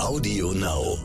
Audio Now.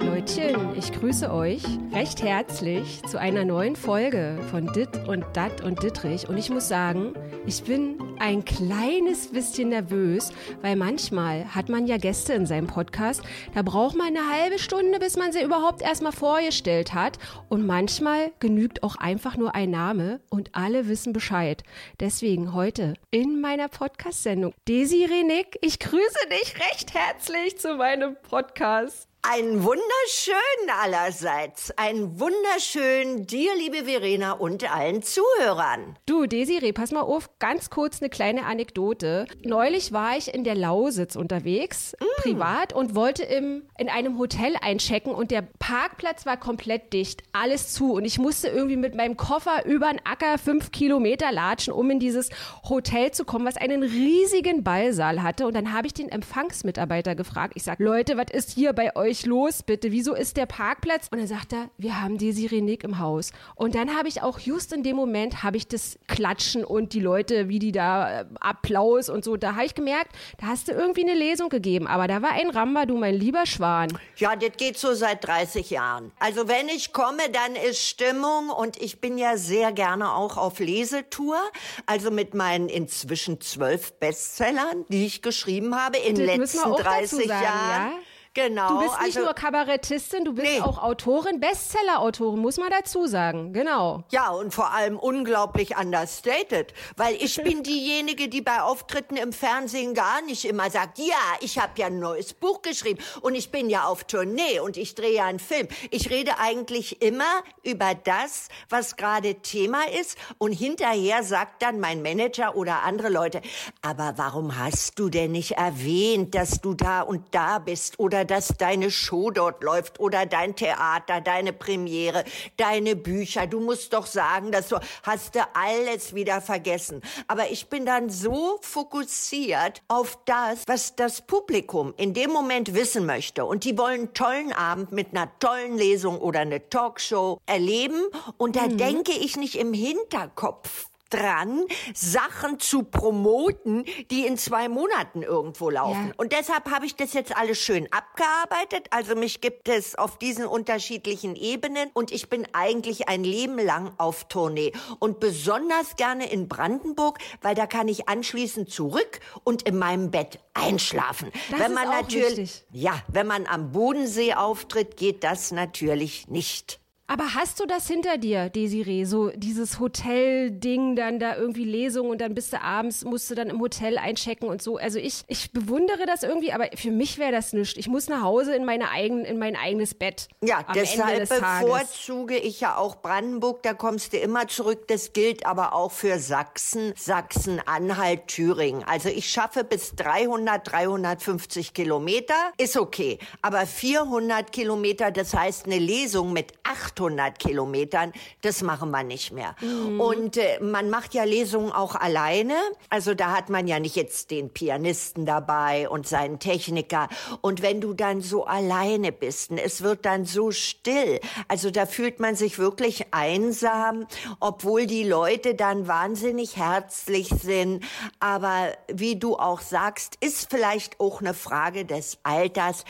Leutchen, ich grüße euch recht herzlich zu einer neuen Folge von Dit und Dat und Dittrich. Und ich muss sagen, ich bin ein kleines bisschen nervös, weil manchmal hat man ja Gäste in seinem Podcast, da braucht man eine halbe Stunde, bis man sie überhaupt erstmal vorgestellt hat. Und manchmal genügt auch einfach nur ein Name und alle wissen Bescheid. Deswegen heute in meiner Podcast-Sendung Desiree Nick, ich grüße dich recht herzlich zu meinem Podcast. Ein wunderschön allerseits. Ein wunderschön dir, liebe Verena, und allen Zuhörern. Du, Desiree, pass mal auf, ganz kurz eine kleine Anekdote. Neulich war ich in der Lausitz unterwegs, mm. privat, und wollte im, in einem Hotel einchecken und der Parkplatz war komplett dicht, alles zu. Und ich musste irgendwie mit meinem Koffer über den Acker fünf Kilometer latschen, um in dieses Hotel zu kommen, was einen riesigen Ballsaal hatte. Und dann habe ich den Empfangsmitarbeiter gefragt. Ich sage, Leute, was ist hier bei euch? Euch los, bitte? Wieso ist der Parkplatz? Und dann sagt er, wir haben die Sirenik im Haus. Und dann habe ich auch just in dem Moment habe ich das Klatschen und die Leute, wie die da äh, Applaus und so, da habe ich gemerkt, da hast du irgendwie eine Lesung gegeben. Aber da war ein Ramba, du mein lieber Schwan. Ja, das geht so seit 30 Jahren. Also wenn ich komme, dann ist Stimmung und ich bin ja sehr gerne auch auf Lesetour. Also mit meinen inzwischen zwölf Bestsellern, die ich geschrieben habe in den letzten 30 Jahren. Ja? Genau. Du bist nicht also, nur Kabarettistin, du bist nee. auch Autorin, Bestseller-Autorin, muss man dazu sagen. Genau. Ja, und vor allem unglaublich understated, weil ich bin diejenige, die bei Auftritten im Fernsehen gar nicht immer sagt, ja, ich habe ja ein neues Buch geschrieben und ich bin ja auf Tournee und ich drehe ja einen Film. Ich rede eigentlich immer über das, was gerade Thema ist und hinterher sagt dann mein Manager oder andere Leute, aber warum hast du denn nicht erwähnt, dass du da und da bist oder dass deine Show dort läuft oder dein Theater, deine Premiere, deine Bücher. Du musst doch sagen, dass du hast du alles wieder vergessen. Aber ich bin dann so fokussiert auf das, was das Publikum in dem Moment wissen möchte. Und die wollen einen tollen Abend mit einer tollen Lesung oder eine Talkshow erleben. Und da mhm. denke ich nicht im Hinterkopf dran, Sachen zu promoten, die in zwei Monaten irgendwo laufen. Ja. Und deshalb habe ich das jetzt alles schön abgearbeitet. Also mich gibt es auf diesen unterschiedlichen Ebenen und ich bin eigentlich ein Leben lang auf Tournee und besonders gerne in Brandenburg, weil da kann ich anschließend zurück und in meinem Bett einschlafen. Das wenn man natürlich, wichtig. ja, wenn man am Bodensee auftritt, geht das natürlich nicht. Aber hast du das hinter dir, Desiree? So dieses Hotel-Ding, dann da irgendwie Lesung und dann bist du abends, musst du dann im Hotel einchecken und so. Also ich, ich bewundere das irgendwie, aber für mich wäre das nichts. Ich muss nach Hause in meine eigenen, in mein eigenes Bett. Ja, deshalb bevorzuge ich ja auch Brandenburg, da kommst du immer zurück. Das gilt aber auch für Sachsen, Sachsen-Anhalt, Thüringen. Also ich schaffe bis 300, 350 Kilometer, ist okay. Aber 400 Kilometer, das heißt eine Lesung mit 8 800 Kilometern, das machen wir nicht mehr. Mhm. Und äh, man macht ja Lesungen auch alleine. Also da hat man ja nicht jetzt den Pianisten dabei und seinen Techniker. Und wenn du dann so alleine bist, und es wird dann so still, also da fühlt man sich wirklich einsam, obwohl die Leute dann wahnsinnig herzlich sind. Aber wie du auch sagst, ist vielleicht auch eine Frage des Alters.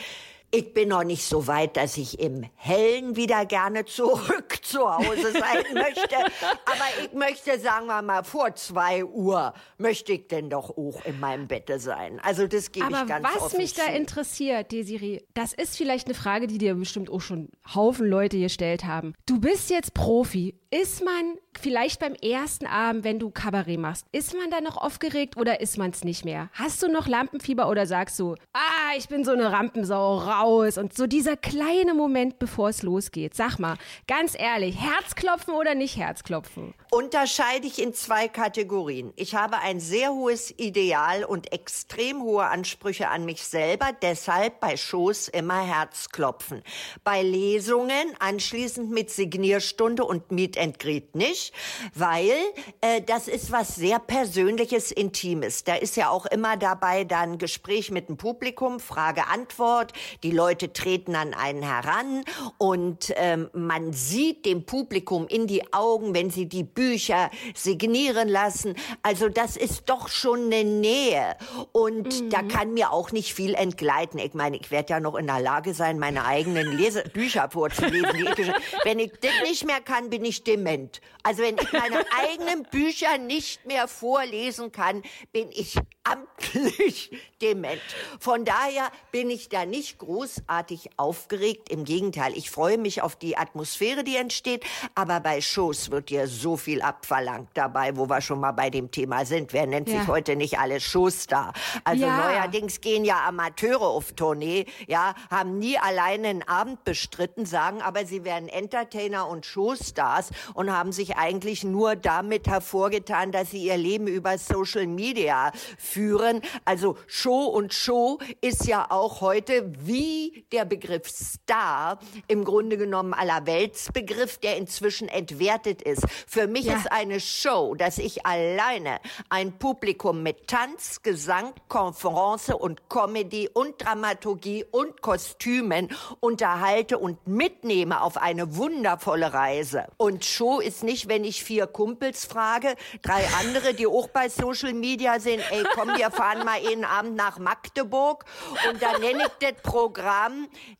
Ich bin noch nicht so weit, dass ich im Hellen wieder gerne zurück zu Hause sein möchte. Aber ich möchte, sagen wir mal, vor zwei Uhr möchte ich denn doch auch in meinem Bette sein. Also das gebe ich ganz was mich da interessiert, Desiree, das ist vielleicht eine Frage, die dir bestimmt auch schon Haufen Leute gestellt haben. Du bist jetzt Profi. Ist man vielleicht beim ersten Abend, wenn du Kabarett machst, ist man da noch aufgeregt oder ist man es nicht mehr? Hast du noch Lampenfieber oder sagst du, ah, ich bin so eine Rampensau raus und so dieser kleine Moment, bevor es losgeht. Sag mal, ganz ehrlich, Herzklopfen oder nicht Herzklopfen? Unterscheide ich in zwei Kategorien. Ich habe ein sehr hohes Ideal und extrem hohe Ansprüche an mich selber, deshalb bei Shows immer Herzklopfen. Bei Lesungen anschließend mit Signierstunde und Meet and Greet nicht weil äh, das ist was sehr Persönliches, Intimes. Da ist ja auch immer dabei dann Gespräch mit dem Publikum, Frage-Antwort, Die Leute treten an einen heran und ähm, man sieht dem Publikum in die Augen, wenn sie die Bücher signieren lassen. Also das ist doch schon eine Nähe. Und mhm. da kann mir auch nicht viel entgleiten. Ich meine, ich werde ja noch in der Lage sein, meine eigenen Lese Bücher vorzulesen. wenn ich das nicht mehr kann, bin ich dement. Also wenn ich meine eigenen Bücher nicht mehr vorlesen kann, bin ich amtlich dement. Von daher bin ich da nicht großartig aufgeregt. Im Gegenteil, ich freue mich auf die Atmosphäre, die entsteht. Aber bei Shows wird ja so viel abverlangt dabei, wo wir schon mal bei dem Thema sind. Wer nennt ja. sich heute nicht alle Showstar? Also ja. neuerdings gehen ja Amateure auf Tournee, ja, haben nie alleine einen Abend bestritten, sagen aber, sie wären Entertainer und Showstars und haben sich eigentlich nur damit hervorgetan, dass sie ihr Leben über Social Media führen. Also Show und Show ist ja auch heute wie der Begriff Star im Grunde genommen aller Weltsbegriff, der inzwischen entwertet ist. Für mich ja. ist eine Show, dass ich alleine ein Publikum mit Tanz, Gesang, Konferenz und Comedy und Dramaturgie und Kostümen unterhalte und mitnehme auf eine wundervolle Reise. Und Show ist nicht, wenn ich vier Kumpels frage, drei andere, die auch bei Social Media sind, ey, komm, wir fahren mal einen Abend nach Magdeburg und dann nenne ich das Programm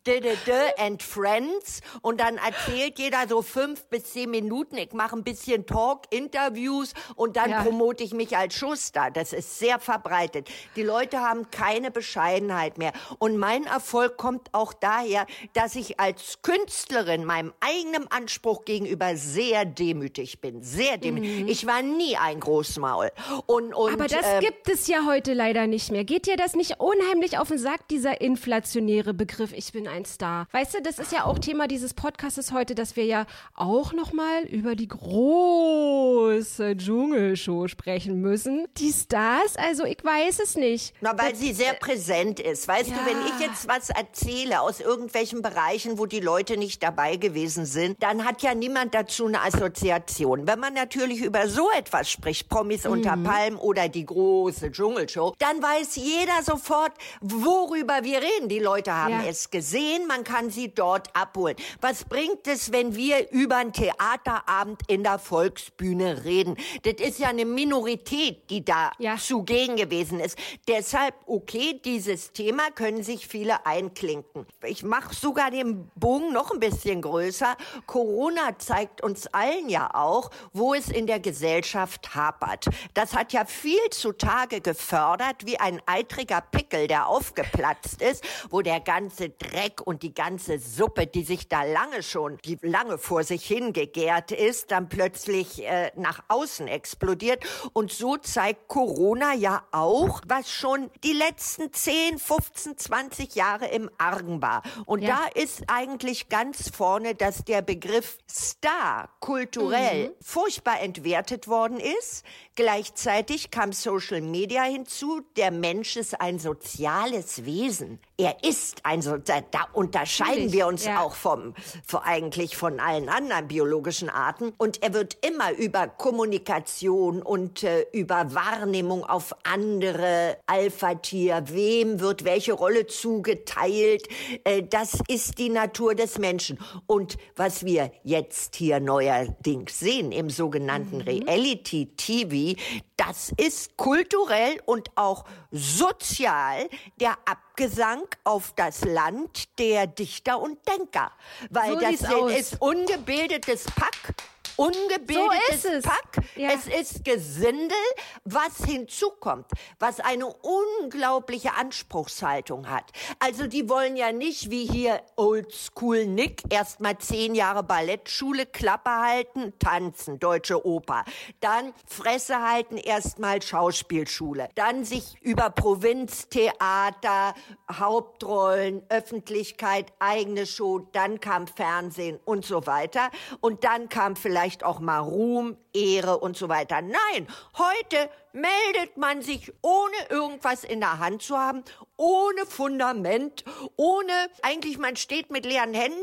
D -D -D and Friends und dann erzählt jeder so fünf bis zehn Minuten. Ich mache ein bisschen Talk, Interviews und dann ja. promote ich mich als Schuster. Das ist sehr verbreitet. Die Leute haben keine Bescheidenheit mehr. Und mein Erfolg kommt auch daher, dass ich als Künstlerin meinem eigenen Anspruch gegenüber sehr demütig bin. Sehr demütig. Mhm. Ich war nie ein Großmaul. Und, und, Aber das ähm, gibt es ja heute leider nicht mehr. Geht dir das nicht unheimlich auf den Sack, dieser inflationäre Begriff, ich bin ein Star? Weißt du, das ist ja auch Thema dieses Podcasts heute, dass wir ja auch nochmal über die große Dschungelshow sprechen müssen. Die Stars, also ich weiß es nicht. Na, weil das, sie sehr präsent ist. Weißt ja. du, wenn ich jetzt was erzähle aus irgendwelchen Bereichen, wo die Leute nicht dabei gewesen sind, dann hat ja niemand dazu eine Assoziation. Wenn man natürlich über so etwas spricht, Promis mhm. unter Palmen oder die große Dschungelshow, dann weiß jeder sofort, worüber wir reden. Die Leute haben ja. es gesehen, man kann sie dort abholen. Was bringt es, wenn wir über einen Theaterabend in der Volksbühne reden? Das ist ja eine Minorität, die da ja. zugegen gewesen ist. Deshalb, okay, dieses Thema können sich viele einklinken. Ich mache sogar den Bogen noch ein bisschen größer. Corona zeigt uns allen ja auch, wo es in der Gesellschaft hapert. Das hat ja viel zutage gefördert, wie ein eitriger Pickel, der aufgeplatzt ist, wo der ganze Dreck und die ganze Suppe, die sich da lange schon, die lange vor sich hingegärt ist, dann plötzlich äh, nach außen explodiert. Und so zeigt Corona ja auch, was schon die letzten 10, 15, 20 Jahre im Argen war. Und ja. da ist eigentlich ganz vorne, dass der Begriff Star kulturell mhm. furchtbar entwertet worden ist. Gleichzeitig kam Social Media hinzu. Der Mensch ist ein soziales Wesen. Er ist ein so da unterscheiden Natürlich, wir uns ja. auch vom vor eigentlich von allen anderen biologischen Arten und er wird immer über Kommunikation und äh, über Wahrnehmung auf andere Alpha-Tier, wem wird welche Rolle zugeteilt, äh, das ist die Natur des Menschen und was wir jetzt hier neuerdings sehen im sogenannten mhm. Reality TV, das ist kulturell und auch sozial der Abgesang auf das Land der Dichter und Denker. Weil so das ist ungebildetes Pack ungebildetes so Pack. Ja. Es ist Gesindel, was hinzukommt, was eine unglaubliche Anspruchshaltung hat. Also die wollen ja nicht wie hier Oldschool Nick erstmal zehn Jahre Ballettschule, Klappe halten, tanzen, deutsche Oper. Dann Fresse halten, erstmal Schauspielschule. Dann sich über Provinztheater, Hauptrollen, Öffentlichkeit, eigene Show, dann kam Fernsehen und so weiter. Und dann kam vielleicht vielleicht auch mal Ruhm, Ehre und so weiter. Nein, heute meldet man sich ohne irgendwas in der Hand zu haben, ohne Fundament, ohne eigentlich man steht mit leeren Händen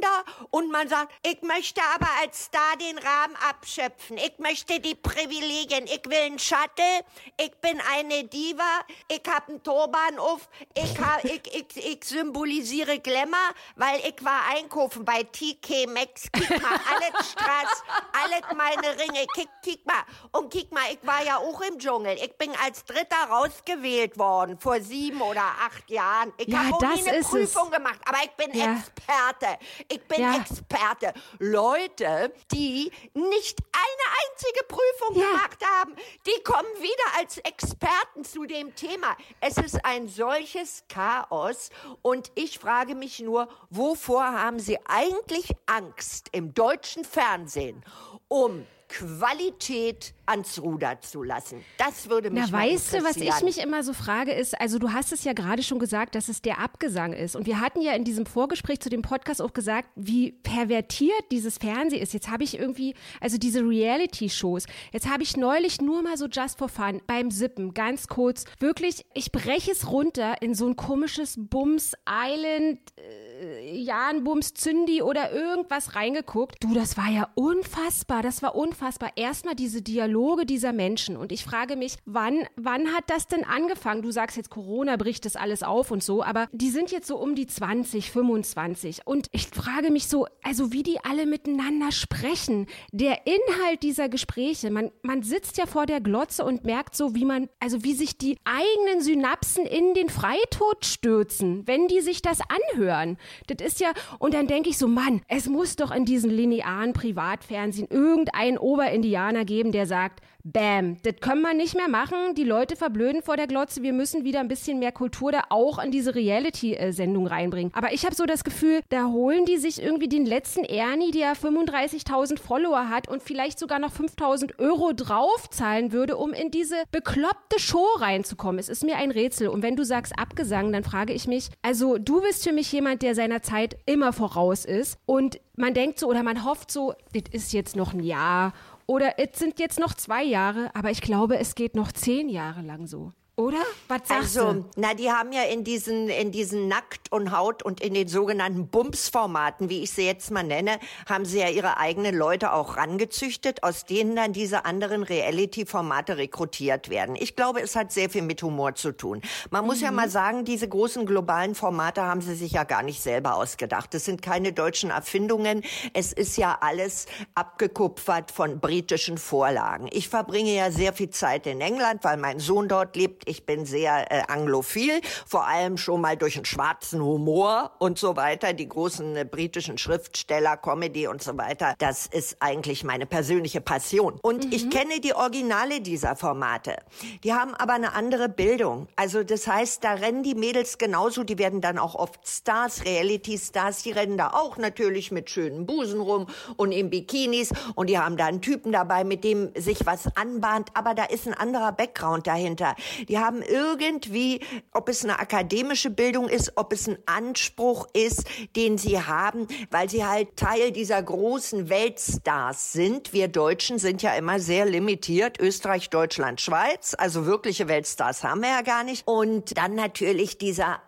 und man sagt, ich möchte aber als Star den Rahmen abschöpfen. Ich möchte die Privilegien. Ich will einen Shuttle. Ich bin eine Diva. Ich hab einen Turban auf. Ich, hab, ich, ich, ich symbolisiere Glamour, weil ich war einkaufen bei TK Maxx. Kick mal, alles Straß, alles meine Ringe. Kick, kick mal. Und kick mal, ich war ja auch im Dschungel. Ich bin als Dritter rausgewählt worden vor sieben oder acht Jahren. Ich Ja, habe nie eine Prüfung es. gemacht, aber ich bin Ja. Experte. Ich bin Ja. Experte. Leute, die nicht eine einzige Prüfung Ja. gemacht haben, die kommen wieder als Experten zu dem Thema. Es ist ein solches Chaos und ich frage mich nur, wovor haben Sie eigentlich Angst im deutschen Fernsehen, um Qualität ans Ruder zu lassen? Das würde mich Na, weißt du, was ich mich immer so frage, ist, also du hast es ja gerade schon gesagt, dass es der Abgesang ist. Und wir hatten ja in diesem Vorgespräch zu dem Podcast auch gesagt, wie pervertiert dieses Fernsehen ist. Jetzt habe ich irgendwie, also diese Reality-Shows, jetzt habe ich neulich nur mal so just for fun beim Sippen, ganz kurz, wirklich, ich breche es runter in so ein komisches Bums Island, äh, Jan Bums Zündi oder irgendwas reingeguckt. Du, das war ja unfassbar, das war unfassbar. Erstmal diese Dialoge dieser Menschen und ich frage mich, wann, wann hat das denn angefangen? Du sagst jetzt, Corona bricht das alles auf und so, aber die sind jetzt so um die 20, 25 und ich frage mich so, also wie die alle miteinander sprechen, der Inhalt dieser Gespräche, man, man sitzt ja vor der Glotze und merkt so, wie man, also wie sich die eigenen Synapsen in den Freitod stürzen, wenn die sich das anhören. Das ist ja, und dann denke ich so, Mann, es muss doch in diesem linearen Privatfernsehen irgendeinen Oberindianer geben, der sagt, Bam, das können wir nicht mehr machen. Die Leute verblöden vor der Glotze. Wir müssen wieder ein bisschen mehr Kultur da auch in diese Reality-Sendung reinbringen. Aber ich habe so das Gefühl, da holen die sich irgendwie den letzten Ernie, der 35.000 Follower hat und vielleicht sogar noch 5.000 Euro draufzahlen würde, um in diese bekloppte Show reinzukommen. Es ist mir ein Rätsel. Und wenn du sagst Abgesang, dann frage ich mich, also du bist für mich jemand, der seiner Zeit immer voraus ist. Und man denkt so oder man hofft so, das ist jetzt noch ein Jahr oder es sind jetzt noch zwei Jahre, aber ich glaube, es geht noch zehn Jahre lang so. Oder? Was sagst Also, du? na, die haben ja in diesen, in diesen Nackt und Haut und in den sogenannten Bums-Formaten, wie ich sie jetzt mal nenne, haben sie ja ihre eigenen Leute auch rangezüchtet, aus denen dann diese anderen Reality-Formate rekrutiert werden. Ich glaube, es hat sehr viel mit Humor zu tun. Man muss ja Mhm. mal sagen, diese großen globalen Formate haben sie sich ja gar nicht selber ausgedacht. Das sind keine deutschen Erfindungen. Es ist ja alles abgekupfert von britischen Vorlagen. Ich verbringe ja sehr viel Zeit in England, weil mein Sohn dort lebt. Ich bin sehr äh, anglophil, vor allem schon mal durch einen schwarzen Humor und so weiter. Die großen äh, britischen Schriftsteller, Comedy und so weiter. Das ist eigentlich meine persönliche Passion. Und ich kenne die Originale dieser Formate. Die haben aber eine andere Bildung. Also das heißt, da rennen die Mädels genauso. Die werden dann auch oft Stars, Reality-Stars. Die rennen da auch natürlich mit schönen Busen rum und in Bikinis. Und die haben da einen Typen dabei, mit dem sich was anbahnt. Aber da ist ein anderer Background dahinter. Die haben irgendwie, ob es eine akademische Bildung ist, ob es ein Anspruch ist, den sie haben, weil sie halt Teil dieser großen Weltstars sind. Wir Deutschen sind ja immer sehr limitiert. Österreich, Deutschland, Schweiz. Also wirkliche Weltstars haben wir ja gar nicht. Und dann natürlich dieser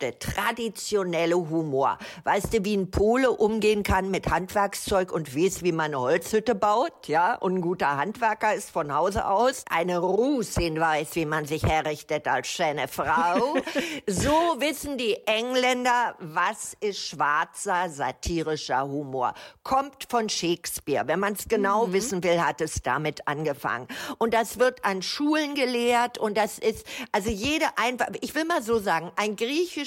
ererbte, traditionelle Humor. Weißt du, wie ein Pole umgehen kann mit Handwerkszeug und weiß, wie man eine Holzhütte baut, ja? Und ein guter Handwerker ist von Hause aus eine Rusin weiß, wie man sich herrichtet als schöne Frau. so wissen die Engländer, was ist schwarzer satirischer Humor. Kommt von Shakespeare. Wenn man es genau wissen will, hat es damit angefangen. Und das wird an Schulen gelehrt und das ist, also jede einfach, ich will mal so sagen, ein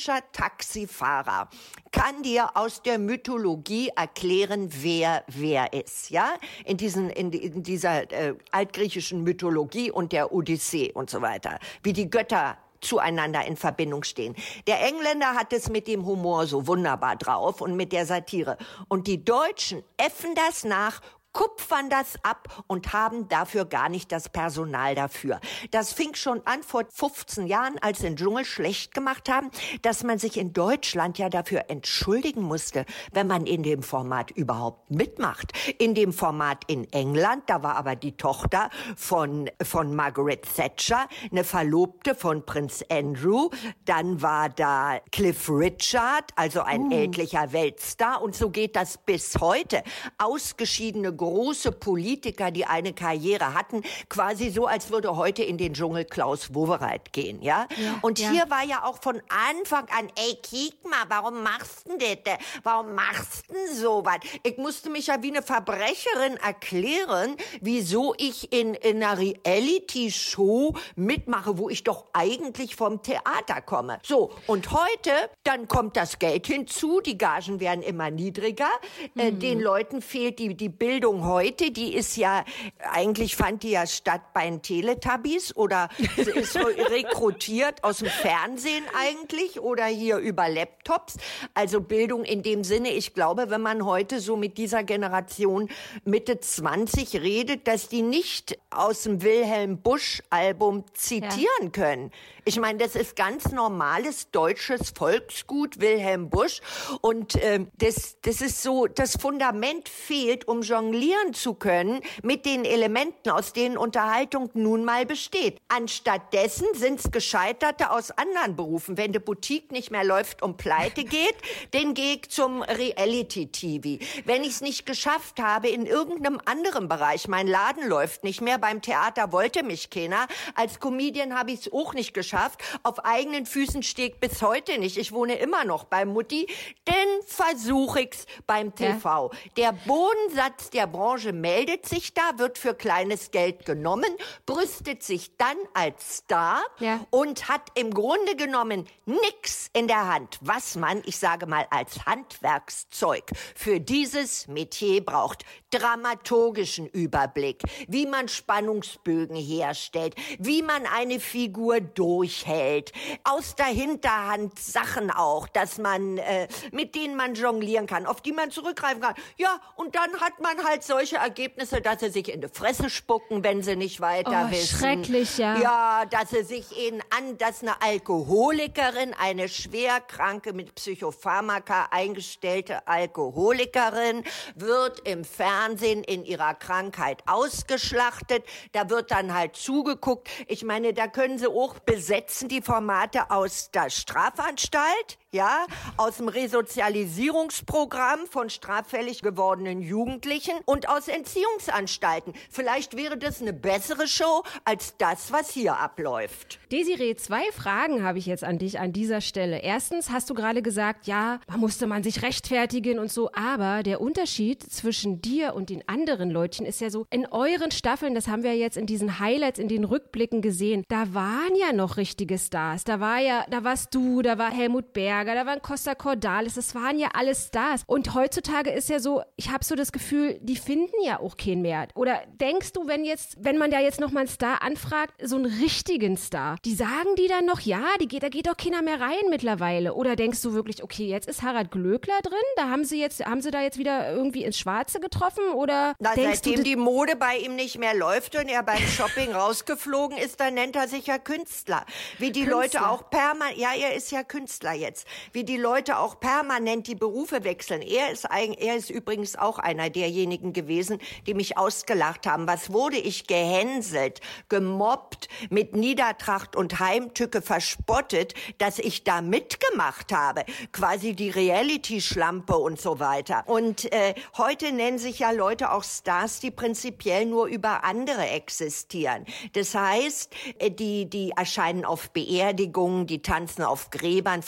griechischer Taxifahrer kann dir aus der Mythologie erklären, wer wer ist, ja? In diesen in, in dieser äh, altgriechischen Mythologie und der Odyssee und so weiter, wie die Götter zueinander in Verbindung stehen. Der Engländer hat es mit dem Humor so wunderbar drauf und mit der Satire. Und die Deutschen äffen das nach kupfern das ab und haben dafür gar nicht das Personal dafür. Das fing schon an vor 15 Jahren, als sie den Dschungel schlecht gemacht haben, dass man sich in Deutschland ja dafür entschuldigen musste, wenn man in dem Format überhaupt mitmacht. In dem Format in England, da war aber die Tochter von, von Margaret Thatcher, eine Verlobte von Prinz Andrew, dann war da Cliff Richard, also ein uh. ältlicher Weltstar und so geht das bis heute. Ausgeschiedene große Politiker, die eine Karriere hatten, quasi so, als würde heute in den Dschungel Klaus Wowereit gehen, ja? ja und ja. hier war ja auch von Anfang an, ey, kick mal, warum machst du das? Warum machst du sowas? Ich musste mich ja wie eine Verbrecherin erklären, wieso ich in, in einer Reality-Show mitmache, wo ich doch eigentlich vom Theater komme. So, und heute, dann kommt das Geld hinzu, die Gagen werden immer niedriger, äh, mhm. den Leuten fehlt die, die Bildung heute, die ist ja, eigentlich fand die ja statt bei den Teletubbies oder ist rekrutiert aus dem Fernsehen eigentlich oder hier über Laptops. Also Bildung in dem Sinne, ich glaube, wenn man heute so mit dieser Generation Mitte 20 redet, dass die nicht aus dem Wilhelm Busch Album zitieren ja. können. Ich meine, das ist ganz normales deutsches Volksgut, Wilhelm Busch. Und äh, das, das ist so, das Fundament fehlt, um jonglieren zu können mit den Elementen, aus denen Unterhaltung nun mal besteht. Anstattdessen sind's Gescheiterte aus anderen Berufen. Wenn die Boutique nicht mehr läuft und pleite geht, dann gehe ich zum Reality-TV. Wenn ich es nicht geschafft habe in irgendeinem anderen Bereich, mein Laden läuft nicht mehr, beim Theater wollte mich keiner, als Comedian habe ich es auch nicht geschafft. Auf eigenen Füßen steht bis heute nicht. Ich wohne immer noch bei Mutti. Denn versuche ich's beim TV. Ja. Der Bodensatz der Branche meldet sich da, wird für kleines Geld genommen, brüstet sich dann als Star ja. und hat im Grunde genommen nix in der Hand, was man, ich sage mal, als Handwerkszeug für dieses Metier braucht. Dramaturgischen Überblick, wie man Spannungsbögen herstellt, wie man eine Figur durch durchhält. Aus der Hinterhand Sachen auch, dass man, äh, mit denen man jonglieren kann, auf die man zurückgreifen kann. Ja, und dann hat man halt solche Ergebnisse, dass sie sich in die Fresse spucken, wenn sie nicht weiter oh, wissen. Schrecklich, ja. Ja, dass sie sich ihnen an, dass eine Alkoholikerin, eine schwerkranke mit Psychopharmaka eingestellte Alkoholikerin wird im Fernsehen in ihrer Krankheit ausgeschlachtet. Da wird dann halt zugeguckt. Ich meine, da können sie auch besetzen setzen die Formate aus der Strafanstalt, ja, aus dem Resozialisierungsprogramm von straffällig gewordenen Jugendlichen und aus Entziehungsanstalten. Vielleicht wäre das eine bessere Show als das, was hier abläuft. Desiree, zwei Fragen habe ich jetzt an dich an dieser Stelle. Erstens hast du gerade gesagt, ja, da musste man sich rechtfertigen und so, aber der Unterschied zwischen dir und den anderen Leutchen ist ja so, in euren Staffeln, das haben wir jetzt in diesen Highlights, in den Rückblicken gesehen, da waren ja noch richtige Stars. Da war ja, da warst du, da war Helmut Berger, da waren Costa Cordalis, das waren ja alles Stars. Und heutzutage ist ja so, ich habe so das Gefühl, die finden ja auch keinen mehr. Oder denkst du, wenn jetzt, wenn man da jetzt noch mal einen Star anfragt, so einen richtigen Star, die sagen die dann noch, ja, die geht, da geht doch keiner mehr rein mittlerweile. Oder denkst du wirklich, okay, jetzt ist Harald Glöckler drin, da haben sie jetzt, haben sie da jetzt wieder irgendwie ins Schwarze getroffen? Oder Na, denkst seitdem du, die Mode bei ihm nicht mehr läuft und er beim Shopping rausgeflogen ist, dann nennt er sich ja Künstler. Wie die Künstler. Leute auch permanent, ja, er ist ja Künstler jetzt, wie die Leute auch permanent die Berufe wechseln. Er ist, ein, er ist übrigens auch einer derjenigen gewesen, die mich ausgelacht haben. Was wurde ich gehänselt, gemobbt, mit Niedertracht und Heimtücke verspottet, dass ich da mitgemacht habe. Quasi die Reality-Schlampe und so weiter. Und äh, heute nennen sich ja Leute auch Stars, die prinzipiell nur über andere existieren. Das heißt, äh, die, die erscheinen auf Beerdigungen, die tanzen auf Gräbern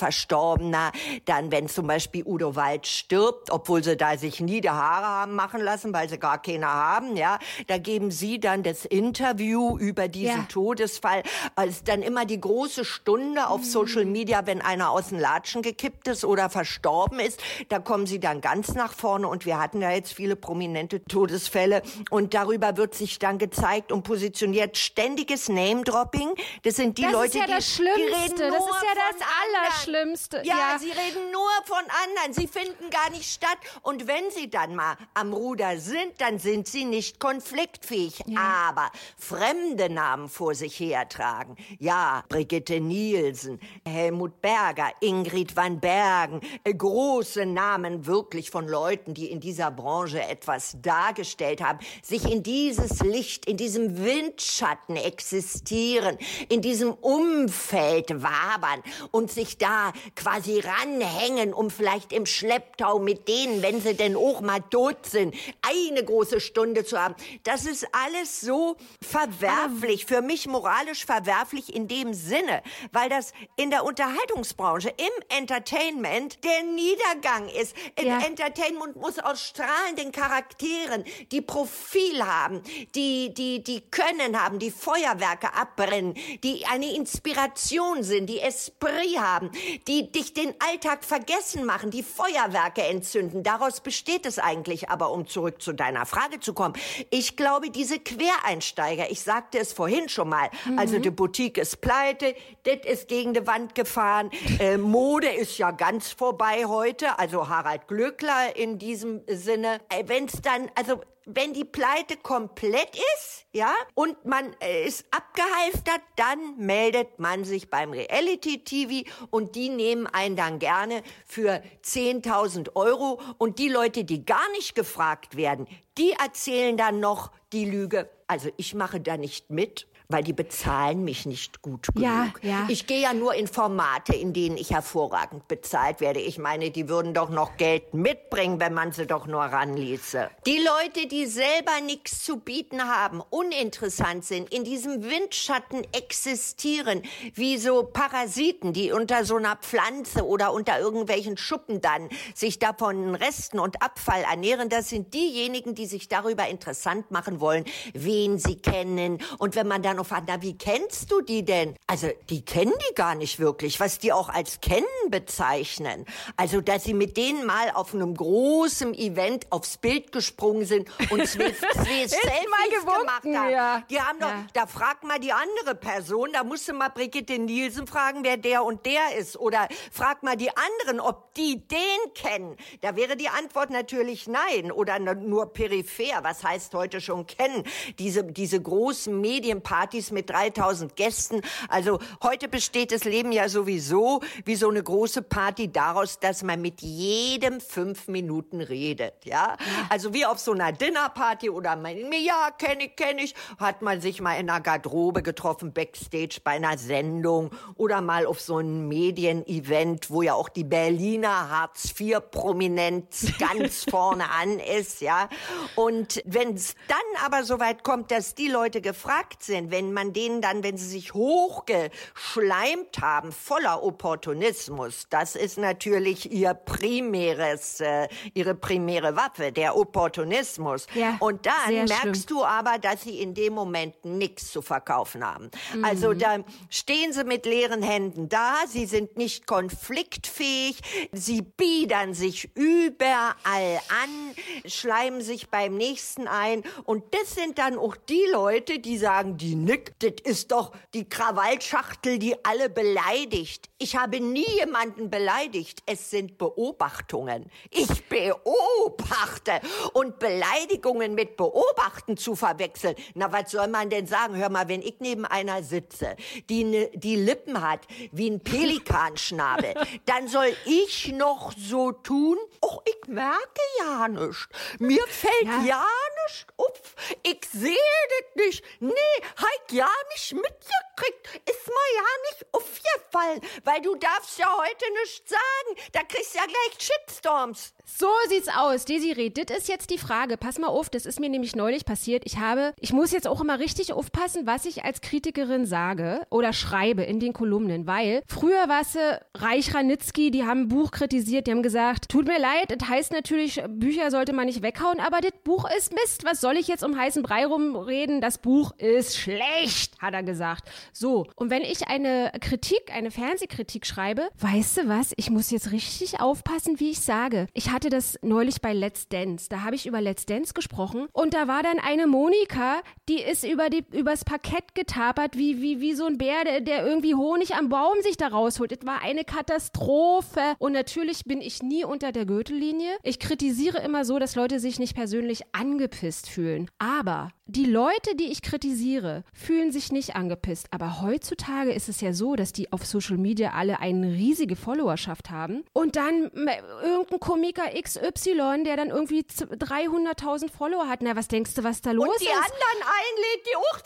Verstorbener. Dann, wenn zum Beispiel Udo Wald stirbt, obwohl sie da sich nie die Haare haben machen lassen, weil sie gar keine haben, ja, da geben sie dann das Interview über diesen ja. Todesfall. Also dann immer die große Stunde auf mhm. Social Media, wenn einer aus den Latschen gekippt ist oder verstorben ist. Da kommen sie dann ganz nach vorne und wir hatten ja jetzt viele prominente Todesfälle und darüber wird sich dann gezeigt und positioniert ständiges Name-Dropping. Das sind die das Leute, ja die das Schlimmste. Das ist ja das Allerschlimmste. Ja, ja. Sie reden nur von anderen. Sie finden gar nicht statt. Und wenn Sie dann mal am Ruder sind, dann sind Sie nicht konfliktfähig. Aber fremde Namen vor sich hertragen. Ja, Brigitte Nielsen, Helmut Berger, Ingrid van Bergen. äh, Große Namen wirklich von Leuten, die in dieser Branche etwas dargestellt haben. Sich in dieses Licht, in diesem Windschatten existieren, in diesem Umfeld wabern und sich da quasi ranhängen, um vielleicht im Schlepptau mit denen, wenn sie denn auch mal tot sind, eine große Stunde zu haben. Das ist alles so verwerflich, für mich moralisch verwerflich in dem Sinne, weil das in der Unterhaltungsbranche, im Entertainment der Niedergang ist. Ja. Entertainment muss aus strahlenden Charakteren, die Profil haben, die, die, die Können haben, die Feuerwerke abbrennen, die eine Inspiration sind, die Esprit haben, die dich den Alltag vergessen machen, die Feuerwerke entzünden. Daraus besteht es eigentlich aber, um zurück zu deiner Frage zu kommen. Ich glaube, diese Quereinsteiger, ich sagte es vorhin schon mal, also die Boutique ist pleite, das ist gegen die Wand gefahren, äh, Mode ist ja ganz vorbei heute, also Harald Glöckler in diesem Sinne. Äh, Wenn es dann, also wenn die Pleite komplett ist, ja, und man äh, ist abgehalftert, dann meldet man sich beim Reality-TV und die nehmen einen dann gerne für 10.000 Euro und die Leute, die gar nicht gefragt werden, die erzählen dann noch die Lüge. Also ich mache da nicht mit. Weil die bezahlen mich nicht gut genug. Ja, ja. Ich gehe ja nur in Formate, in denen ich hervorragend bezahlt werde. Ich meine, die würden doch noch Geld mitbringen, wenn man sie doch nur ranließe. Die Leute, die selber nichts zu bieten haben, uninteressant sind, in diesem Windschatten existieren, wie so Parasiten, die unter so einer Pflanze oder unter irgendwelchen Schuppen dann sich davon Resten und Abfall ernähren, das sind diejenigen, die sich darüber interessant machen wollen, wen sie kennen. Und wenn man dann noch fragt, na, wie kennst du die denn? Also, die kennen die gar nicht wirklich, was die auch als kennen bezeichnen. Also, dass sie mit denen mal auf einem großen Event aufs Bild gesprungen sind und zwei, zwei Selfies gemacht haben. ja. Die haben doch, Ja. da fragt mal die andere Person, da musst du mal Brigitte Nielsen fragen, wer der und der ist. Oder frag mal die anderen, ob die den kennen. Da wäre die Antwort natürlich nein. Oder nur peripher. Was heißt heute schon kennen? Diese, diese großen Medienpartys mit 3000 Gästen. Also heute besteht das Leben ja sowieso wie so eine große Party daraus, dass man mit jedem fünf Minuten redet. Ja? Also wie auf so einer Dinnerparty oder man, ja, kenne ich, kenne ich, hat man sich mal in einer Garderobe getroffen, backstage bei einer Sendung oder mal auf so einem Medienevent, wo ja auch die Berliner Hartz-IV-Prominenz ganz vorne an ist, ja. Und wenn es dann aber so weit kommt, dass die Leute gefragt sind, wenn man denen dann, wenn sie sich hochgeschleimt haben, voller Opportunismus, das ist natürlich ihr primäres, äh, ihre primäre Waffe, der Opportunismus. Ja, Und dann merkst schlimm. du aber, dass sie in dem Moment nichts zu verkaufen haben. Also Mhm. da stehen sie mit leeren Händen da, sie sind nicht konfliktfähig, sie biedern sich überall an, schleimen sich beim nächsten ein und das sind dann auch die Leute, die sagen, die Nick, das ist doch die Krawallschachtel, die alle beleidigt. Ich habe nie jemanden beleidigt, es sind Beobachtungen. Ich beobachte und Beleidigungen mit Beobachten zu verwechseln. Na, was soll man denn sagen? Hör mal, wenn ich neben einer sitze, die ne, die Lippen hat wie ein Pelikanschnabel, dann soll ich noch so tun, oh, ich merke ja nichts. Mir fällt Ja. ja, nichts auf. Ich sehe das nicht. Nee, hab ja nicht mitgekriegt. Ist mir ja nicht aufgefallen. Weil du darfst ja heute nichts sagen. Da kriegst du ja gleich Shitstorms. So sieht's aus. Desiree, das ist jetzt die Frage. Pass mal auf, das ist mir nämlich neulich passiert. Ich habe, ich muss jetzt auch immer richtig aufpassen, was ich als Kritikerin sage oder schreibe in den Kolumnen, weil früher war es äh, Reich Ranitzky, die haben ein Buch kritisiert, die haben gesagt, tut mir leid, das heißt natürlich, Bücher sollte man nicht weghauen, aber das Buch ist Mist. Was soll ich jetzt um heißen Brei rumreden, das Buch ist schlecht, hat er gesagt. So, und wenn ich eine Kritik, eine Fernsehkritik schreibe, weißt du was, ich muss jetzt richtig aufpassen, wie ich sage. Ich hatte das neulich bei Let's Dance, da habe ich über Let's Dance gesprochen und da war dann eine Monika, die ist über die, übers Parkett getapert, wie, wie, wie so ein Bär, der, der irgendwie Honig am Baum sich da rausholt. Es war eine Katastrophe. Und natürlich bin ich nie unter der Gürtellinie. Ich kritisiere immer so, dass Leute sich nicht persönlich angepisst fühlen. Aber die Leute, die ich kritisiere, fühlen sich nicht angepisst. Aber heutzutage ist es ja so, dass die auf Social Media alle eine riesige Followerschaft haben. Und dann irgendein Komiker XY, der dann irgendwie 300.000 Follower hat. Na, was denkst du, was da los ist? Und die ist? anderen einlädt, die auch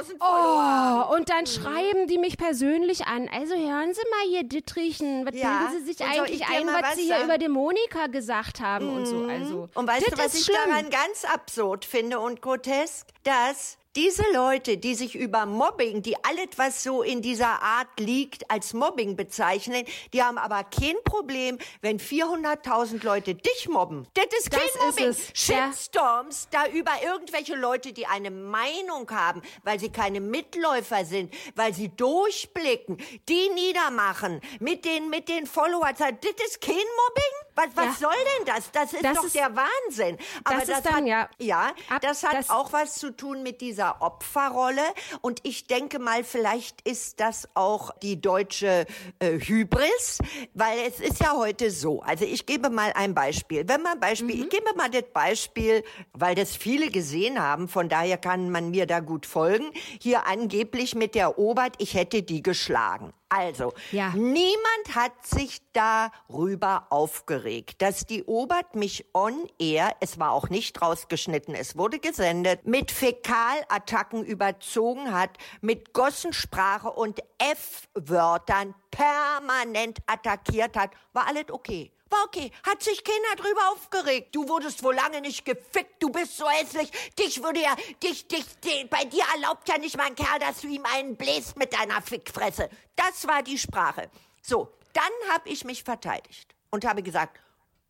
300.000 Follower. Oh, und dann mhm. schreiben die mich persönlich an. Also hören Sie mal hier, Dittrichen, was ja. bilden Sie sich eigentlich ein, was, was Sie hier über die Monika gesagt haben mhm. und so. Mhm. Also, und weißt du, was ich schlimm. daran ganz absurd finde und grotesk? Grotesk, dass diese Leute, die sich über Mobbing, die alles, was so in dieser Art liegt, als Mobbing bezeichnen, die haben aber kein Problem, wenn 400.000 Leute dich mobben. Das ist kein das Mobbing. Ist Shitstorms, ja. da über irgendwelche Leute, die eine Meinung haben, weil sie keine Mitläufer sind, weil sie durchblicken, die niedermachen, mit den, mit den Followern. Das ist kein Mobbing? Was, was ja. soll denn das? Das ist das doch ist, der Wahnsinn. Aber das, das dann, hat, ja, ja ab, das hat das auch was zu tun mit dieser Opferrolle. Und ich denke mal, vielleicht ist das auch die deutsche äh, Hybris, weil es ist ja heute so. Also ich gebe mal ein Beispiel. Wenn man Beispiel, mhm. ich gebe mal das Beispiel, weil das viele gesehen haben, von daher kann man mir da gut folgen. Hier angeblich mit der Obert, ich hätte die geschlagen. Also, ja. niemand hat sich darüber aufgeregt, dass die Obert mich on air, es war auch nicht rausgeschnitten, es wurde gesendet, mit Fäkalattacken überzogen hat, mit Gossensprache und F-Wörtern permanent attackiert hat, war alles okay. Okay, hat sich keiner drüber aufgeregt. Du wurdest wohl lange nicht gefickt, du bist so hässlich. Dich würde ja, dich, dich, dich, bei dir erlaubt ja nicht mein Kerl, dass du ihm einen bläst mit deiner Fickfresse. Das war die Sprache. So, dann habe ich mich verteidigt und habe gesagt,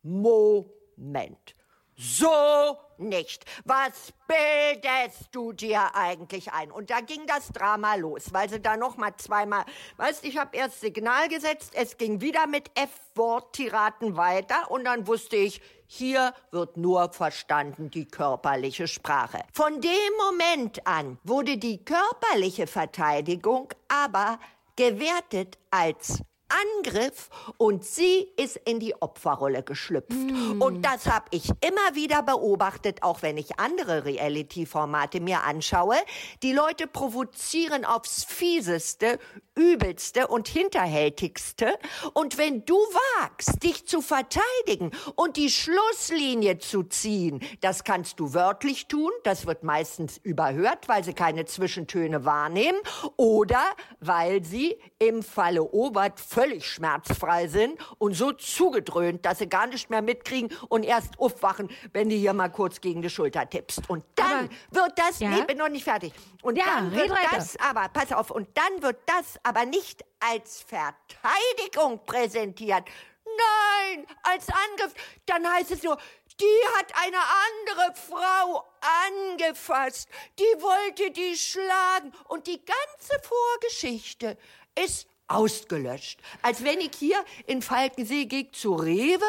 Moment. So nicht. Was bildest du dir eigentlich ein? Und da ging das Drama los, weil sie da noch mal zweimal, weißt, ich habe erst Signal gesetzt, es ging wieder mit F-Wort-Tiraten weiter und dann wusste ich, hier wird nur verstanden die körperliche Sprache. Von dem Moment an wurde die körperliche Verteidigung aber gewertet als Angriff und sie ist in die Opferrolle geschlüpft. Mm. Und das habe ich immer wieder beobachtet, auch wenn ich andere Reality-Formate mir anschaue. Die Leute provozieren aufs fieseste, übelste und hinterhältigste. Und wenn du wagst, dich zu verteidigen und die Schlusslinie zu ziehen, das kannst du wörtlich tun, das wird meistens überhört, weil sie keine Zwischentöne wahrnehmen oder weil sie im Falle Obert völlig schmerzfrei sind und so zugedröhnt, dass sie gar nicht mehr mitkriegen und erst aufwachen, wenn du hier mal kurz gegen die Schulter tippst. Und dann aber, wird das, ja? nee, bin noch nicht fertig. Und ja, dann wird das aber, pass auf, und dann wird das aber nicht als Verteidigung präsentiert. Nein, als Angriff. Dann heißt es nur, die hat eine andere Frau angefasst. Die wollte die schlagen. Und die ganze Vorgeschichte ist ausgelöscht. Als wenn ich hier in Falkensee gehe zu Rewe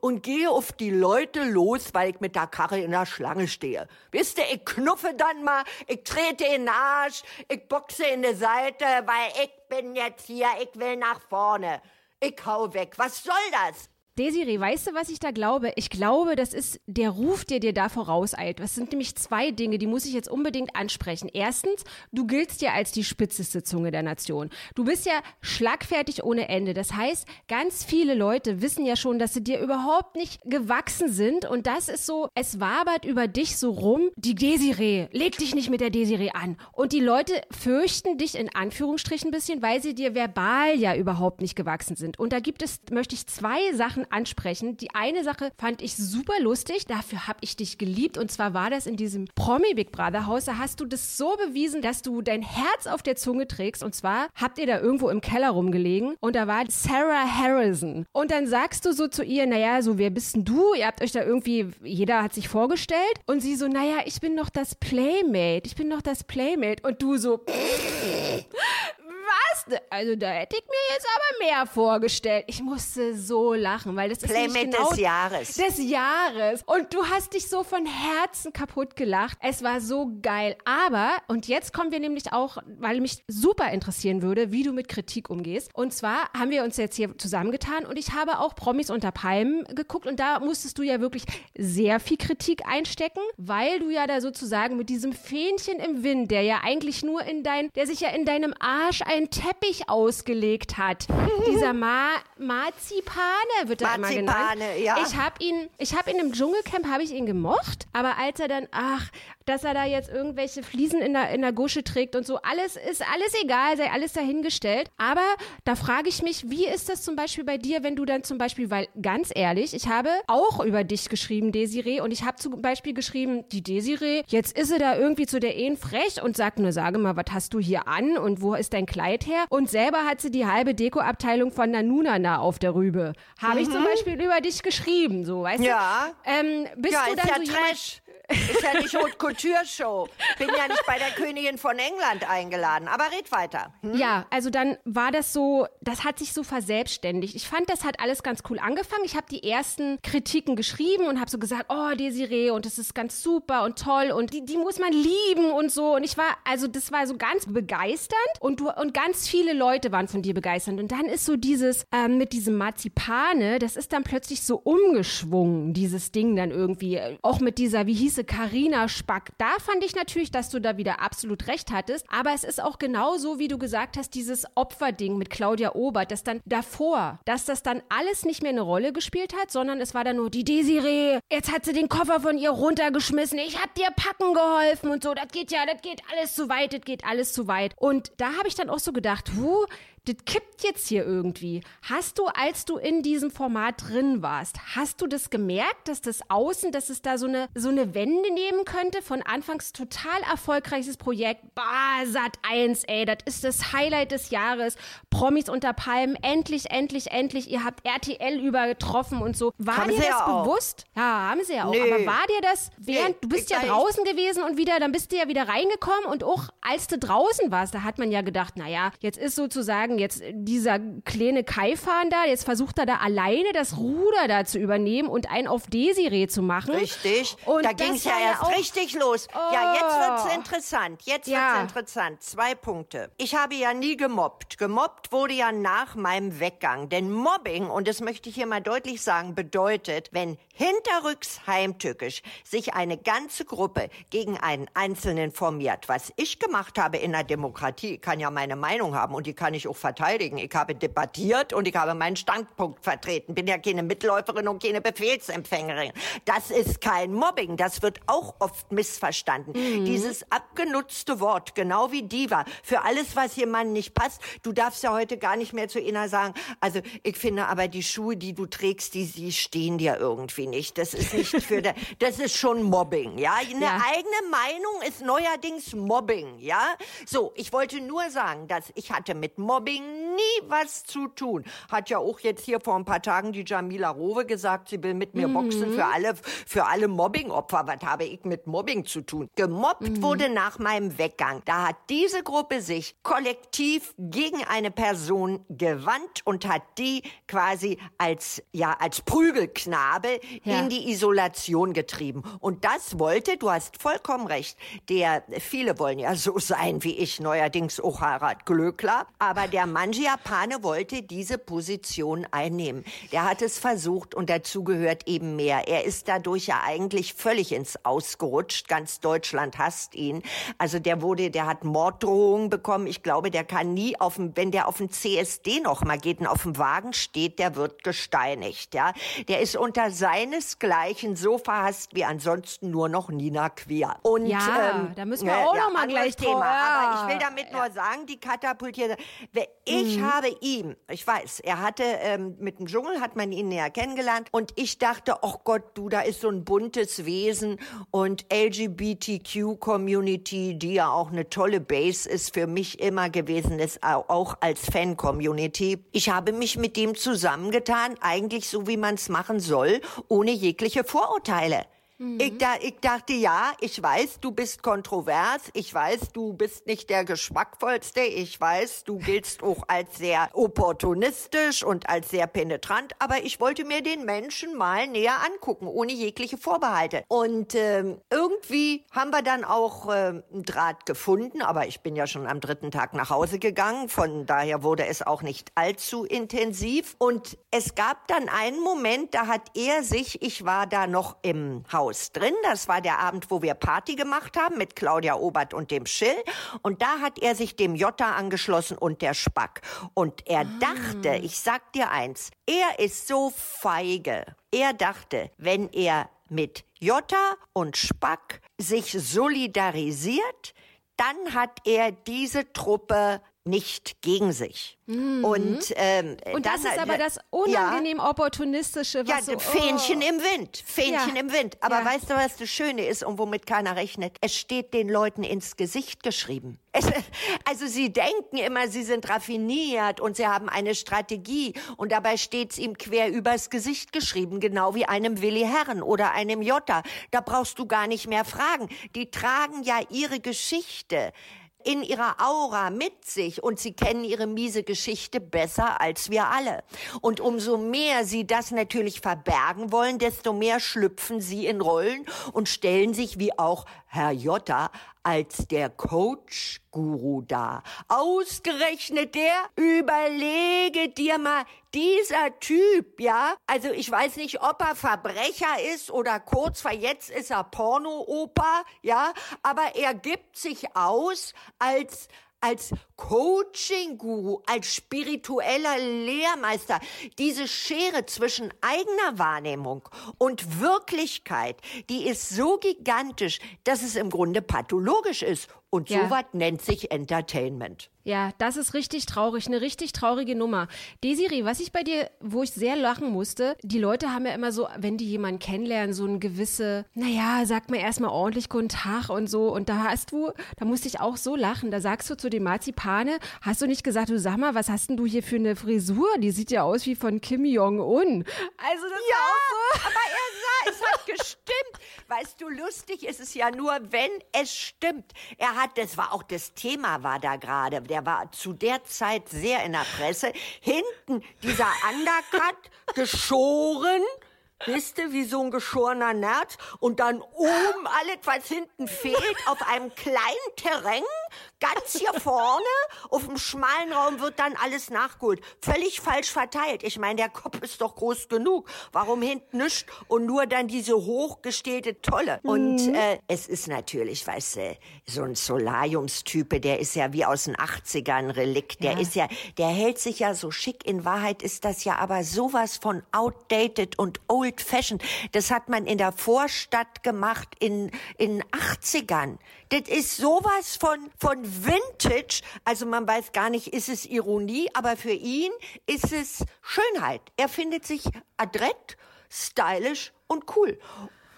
und gehe auf die Leute los, weil ich mit der Karre in der Schlange stehe. Wisst ihr, ich knuffe dann mal, ich trete in den Arsch, ich boxe in die Seite, weil ich bin jetzt hier, ich will nach vorne. Ich hau weg. Was soll das? Desiree, weißt du, was ich da glaube? Ich glaube, das ist der Ruf, der dir da vorauseilt. Das sind nämlich zwei Dinge, die muss ich jetzt unbedingt ansprechen. Erstens, du giltst ja als die spitzeste Zunge der Nation. Du bist ja schlagfertig ohne Ende. Das heißt, ganz viele Leute wissen ja schon, dass sie dir überhaupt nicht gewachsen sind. Und das ist so, es wabert über dich so rum. Die Desiree, leg dich nicht mit der Desiree an. Und die Leute fürchten dich in Anführungsstrichen ein bisschen, weil sie dir verbal ja überhaupt nicht gewachsen sind. Und da gibt es, möchte ich zwei Sachen ansprechen. Die eine Sache fand ich super lustig, dafür habe ich dich geliebt. Und zwar war das in diesem Promi Big Brother Haus, da hast du das so bewiesen, dass du dein Herz auf der Zunge trägst. Und zwar habt ihr da irgendwo im Keller rumgelegen und da war Sarah Harrison. Und dann sagst du so zu ihr, naja, so wer bist denn du? Ihr habt euch da irgendwie, jeder hat sich vorgestellt. Und sie so, naja, ich bin noch das Playmate, ich bin noch das Playmate. Und du so, was? Also da hätte ich mir jetzt aber mehr vorgestellt. Ich musste so lachen, weil das Playmate ist nicht genau des Jahres. Des Jahres. Und du hast dich so von Herzen kaputt gelacht. Es war so geil. Aber, und jetzt kommen wir nämlich auch, weil mich super interessieren würde, wie du mit Kritik umgehst. Und zwar haben wir uns jetzt hier zusammengetan und ich habe auch Promis unter Palmen geguckt und da musstest du ja wirklich sehr viel Kritik einstecken, weil du ja da sozusagen mit diesem Fähnchen im Wind, der ja eigentlich nur in dein, der sich ja in deinem Arsch einen Teppich ausgelegt hat. Dieser Ma Marzipane wird er immer genannt. Ja. Ich habe ihn, ich habe ihn im Dschungelcamp habe ich ihn gemocht, aber als er dann, ach, dass er da jetzt irgendwelche Fliesen in der, in der Gusche trägt und so, alles ist alles egal, sei alles dahingestellt. Aber da frage ich mich, wie ist das zum Beispiel bei dir, wenn du dann zum Beispiel, weil ganz ehrlich, ich habe auch über dich geschrieben, Desiree, und ich habe zum Beispiel geschrieben, die Desiree, jetzt ist sie da irgendwie zu der Ehen frech und sagt nur, sage mal, was hast du hier an und wo ist dein Kleid her? Und selber hat sie die halbe Dekoabteilung von Nanunana auf der Rübe. Habe ich zum Beispiel über dich geschrieben, so, weißt Mhm. Ja. du? Ähm, bist ja, du ist dann ja so Trash. Ist ja nicht Haute Couture Show. Bin ja nicht bei der Königin von England eingeladen. Aber red weiter. Hm? Ja, also dann war das so, das hat sich so verselbstständigt. Ich fand, das hat alles ganz cool angefangen. Ich habe die ersten Kritiken geschrieben und habe so gesagt, oh, Desiree, und das ist ganz super und toll und die, die muss man lieben und so. Und ich war, also das war so ganz begeisternd und du und ganz viele Leute waren von dir begeistert. Und dann ist so dieses ähm, mit diesem Marzipane, das ist dann plötzlich so umgeschwungen, dieses Ding dann irgendwie. äh, Auch mit dieser, wie hieß sie, Carina Spack. Da fand ich natürlich, dass du da wieder absolut recht hattest. Aber es ist auch genau so, wie du gesagt hast, dieses Opferding mit Claudia Obert, dass dann davor, dass das dann alles nicht mehr eine Rolle gespielt hat, sondern es war dann nur die Desiree. Jetzt hat sie den Koffer von ihr runtergeschmissen. Ich hab dir packen geholfen und so. Das geht ja, das geht alles zu weit, das geht alles zu weit. Und da habe ich dann auch so gedacht, huh, das kippt jetzt hier irgendwie. Hast du, als du in diesem Format drin warst, hast du das gemerkt, dass das Außen, dass es da so eine, so eine Wende nehmen könnte von anfangs total erfolgreiches Projekt, bah, Sat 1, ey, das ist das Highlight des Jahres, Promis unter Palmen, endlich, endlich, endlich, ihr habt RTL übergetroffen und so. War Haben dir sie das ja auch. bewusst? Ja, haben sie ja auch. Nö. Aber war dir das, während, Nee, du bist ja draußen gewesen und wieder, dann bist du ja wieder reingekommen und auch als du draußen warst, da hat man ja gedacht, naja, jetzt ist sozusagen jetzt dieser kleine Kaifan da, jetzt versucht er da alleine das Ruder da zu übernehmen und einen auf Desiree zu machen. Richtig. Und da ging es ja erst auch- richtig los. Ja, jetzt Oh. wird's interessant. Jetzt Ja. wird's interessant. Zwei Punkte. Ich habe ja nie gemobbt. Gemobbt wurde ja nach meinem Weggang. Denn Mobbing, und das möchte ich hier mal deutlich sagen, bedeutet, wenn hinterrücks heimtückisch sich eine ganze Gruppe gegen einen Einzelnen formiert. Was ich gemacht habe in der Demokratie, ich kann ja meine Meinung haben und die kann ich auch verteidigen. Ich habe debattiert und ich habe meinen Standpunkt vertreten. Bin ja keine Mitläuferin und keine Befehlsempfängerin. Das ist kein Mobbing. Das wird auch oft missverstanden. Dieses abgenutzte Wort, genau wie Diva, für alles, was jemandem nicht passt. Du darfst ja heute gar nicht mehr zu Ina sagen, also ich finde aber die Schuhe, die du trägst, die, die stehen dir irgendwie nicht. Das ist nicht für, de, das ist schon Mobbing, ja. Eine Ja. eigene Meinung ist neuerdings Mobbing, ja. So, ich wollte nur sagen, dass ich hatte mit Mobbing nie was zu tun. Hat ja auch jetzt hier vor ein paar Tagen die Jamila Rowe gesagt, sie will mit mir boxen für alle, für alle Mobbing-Opfer. Was habe ich mit Mobbing zu tun? Gemobbt wurde nach meinem Weggang. Da hat diese Gruppe sich kollektiv gegen eine Person gewandt und hat die quasi als, ja, als Prügelknabe Ja. in die Isolation getrieben. Und das wollte, du hast vollkommen recht, der, viele wollen ja so sein wie ich, neuerdings auch Harald Glöckler, aber der Mangiapane wollte diese Position einnehmen. Der hat es versucht und dazu gehört eben mehr. Er ist dadurch ja eigentlich völlig ins Ausgerutscht. Ganz Deutschland hasst ihn. Also der wurde, der hat Morddrohungen bekommen. Ich glaube, der kann nie auf dem, wenn der auf dem CSD noch mal geht und auf dem Wagen steht, der wird gesteinigt, ja. Der ist unter seinesgleichen so verhasst wie ansonsten nur noch Nina Queer. Und, Ja, ähm, da müssen wir auch noch mal gleich Thema. ja. Aber ich will damit nur sagen, die katapultiert. Ich Ich habe ihm, ich weiß, er hatte ähm, mit dem Dschungel hat man ihn näher kennengelernt und ich dachte, oh Gott, du, da ist so ein buntes Wesen und LGBTQ Community, die ja auch eine tolle Base ist für mich immer gewesen ist, auch als Fan Community. Ich habe mich mit dem zusammengetan, eigentlich so wie man es machen soll, ohne jegliche Vorurteile. Ich, da, ich dachte, ja, ich weiß, du bist kontrovers. Ich weiß, du bist nicht der geschmackvollste. Ich weiß, du giltst auch als sehr opportunistisch und als sehr penetrant. Aber ich wollte mir den Menschen mal näher angucken, ohne jegliche Vorbehalte. Und ähm, irgendwie haben wir dann auch ähm, einen Draht gefunden. Aber ich bin ja schon am dritten Tag nach Hause gegangen. Von daher wurde es auch nicht allzu intensiv. Und es gab dann einen Moment, da hat er sich, ich war da noch im Haus drin. Das war der Abend, wo wir Party gemacht haben mit Claudia Obert und dem Schill. Und da hat er sich dem Jotta angeschlossen und der Spack. Und er ah. dachte, ich sag dir eins, er ist so feige. Er dachte, wenn er mit Jotta und Spack sich solidarisiert, dann hat er diese Truppe nicht gegen sich. Mhm. Und, ähm, und das dann, ist aber das unangenehm ja, opportunistische, was ja, so, Fähnchen oh. im Wind, Fähnchen ja. im Wind. Aber ja. weißt du, was das Schöne ist und womit keiner rechnet? Es steht den Leuten ins Gesicht geschrieben. Es, also sie denken immer, sie sind raffiniert und sie haben eine Strategie und dabei steht's ihm quer übers Gesicht geschrieben, genau wie einem Willi Herren oder einem Jotta. Da brauchst du gar nicht mehr fragen. Die tragen ja ihre Geschichte in ihrer Aura mit sich und sie kennen ihre miese Geschichte besser als wir alle. Und umso mehr sie das natürlich verbergen wollen, desto mehr schlüpfen sie in Rollen und stellen sich wie auch Herr Jotta als der Coach-Guru dar. Ausgerechnet der, überlege dir mal, dieser Typ, ja, also ich weiß nicht, ob er Verbrecher ist oder kurz vor jetzt ist er Porno-Opa, ja, aber er gibt sich aus als als Coaching-Guru, als spiritueller Lehrmeister, diese Schere zwischen eigener Wahrnehmung und Wirklichkeit, die ist so gigantisch, dass es im Grunde pathologisch ist. Und ja. sowas nennt sich Entertainment. Ja, das ist richtig traurig, eine richtig traurige Nummer. Desiree, was ich bei dir, wo ich sehr lachen musste, die Leute haben ja immer so, wenn die jemanden kennenlernen, so ein gewisse, naja, sag mir erstmal ordentlich guten Tag und so. Und da hast du, da musste ich auch so lachen. Da sagst du zu dem Marzipane, hast du nicht gesagt, du sag mal, was hast denn du hier für eine Frisur? Die sieht ja aus wie von Kim Jong-un. Also das ja, auch so. aber er sah, es hat gestimmt. Weißt du, lustig ist es ja nur, wenn es stimmt. Er hat, das war auch das Thema, war da gerade der war zu der Zeit sehr in der Presse. Hinten dieser Undercut, geschoren, Wisst ihr, wie so ein geschorener Nerz? Und dann oben alles, was hinten fehlt, auf einem kleinen Terrain, ganz hier vorne, auf dem schmalen Raum wird dann alles nachgeholt. Völlig falsch verteilt. Ich meine, der Kopf ist doch groß genug. Warum hinten nichts und nur dann diese hochgestellte Tolle? Mhm. Und äh, es ist natürlich, weißt du, so ein Solariumstype, der ist ja wie aus den 80ern Relikt. Der ja. ist ja, der hält sich ja so schick. In Wahrheit ist das ja aber sowas von outdated und old fashioned. Das hat man in der Vorstadt gemacht in, in 80ern. Das ist sowas von, von Vintage. Also man weiß gar nicht, ist es Ironie, aber für ihn ist es Schönheit. Er findet sich adrett, stylisch und cool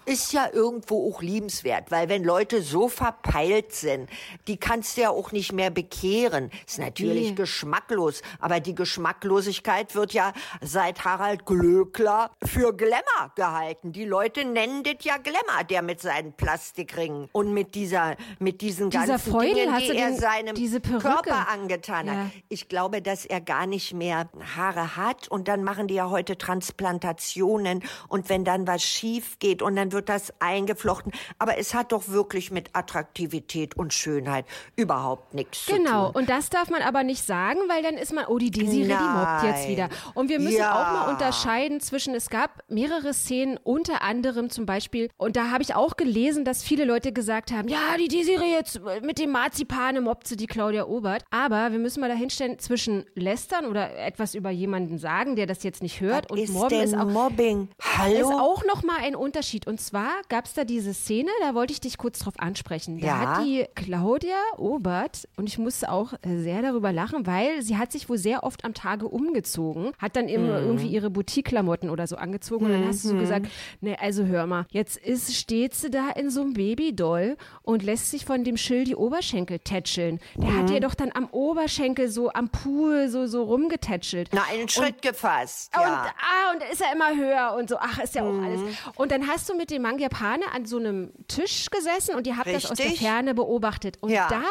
ist ja irgendwo auch liebenswert, weil wenn Leute so verpeilt sind, die kannst du ja auch nicht mehr bekehren. Ist natürlich nee. geschmacklos, aber die Geschmacklosigkeit wird ja seit Harald Glöckler für Glamour gehalten. Die Leute nennen das ja Glamour, der mit seinen Plastikringen und mit dieser mit diesen Dieser ganzen Feudel, Dingen, die er den, seinem Körper angetan hat. Ja. Ich glaube, dass er gar nicht mehr Haare hat und dann machen die ja heute Transplantationen und wenn dann was schief geht und dann wird das eingeflochten. Aber es hat doch wirklich mit Attraktivität und Schönheit überhaupt nichts genau. zu tun. Genau. Und das darf man aber nicht sagen, weil dann ist man, oh, die Desiree, die mobbt jetzt wieder. Und wir müssen ja. auch mal unterscheiden zwischen, es gab mehrere Szenen, unter anderem zum Beispiel, und da habe ich auch gelesen, dass viele Leute gesagt haben, ja, die Desiree jetzt mit dem Marzipan mobbt sie die Claudia Obert. Aber wir müssen mal dahinstellen, zwischen lästern oder etwas über jemanden sagen, der das jetzt nicht hört, Was und ist mobben ist auch, Mobbing. Hallo? ist auch nochmal ein Unterschied. Und zwar gab es da diese Szene, da wollte ich dich kurz drauf ansprechen. Da Ja. hat die Claudia Obert, und ich musste auch sehr darüber lachen, weil sie hat sich wohl sehr oft am Tage umgezogen, hat dann immer Mhm. irgendwie ihre Boutique-Klamotten oder so angezogen und dann hast du so gesagt, ne, also hör mal, jetzt ist, steht sie da in so einem Babydoll und lässt sich von dem Schill die Oberschenkel tätscheln. Der Mhm. hat ihr doch dann am Oberschenkel so am Pool so, so rumgetätschelt. Na, einen Schritt gefasst, Und, ja. ah, und da ist er immer höher und so, ach, ist ja auch Mhm. alles. Und dann hast du mit dem Mangiapane an so einem Tisch gesessen und ihr habt das aus der Richtig. Ferne beobachtet. Und Ja. da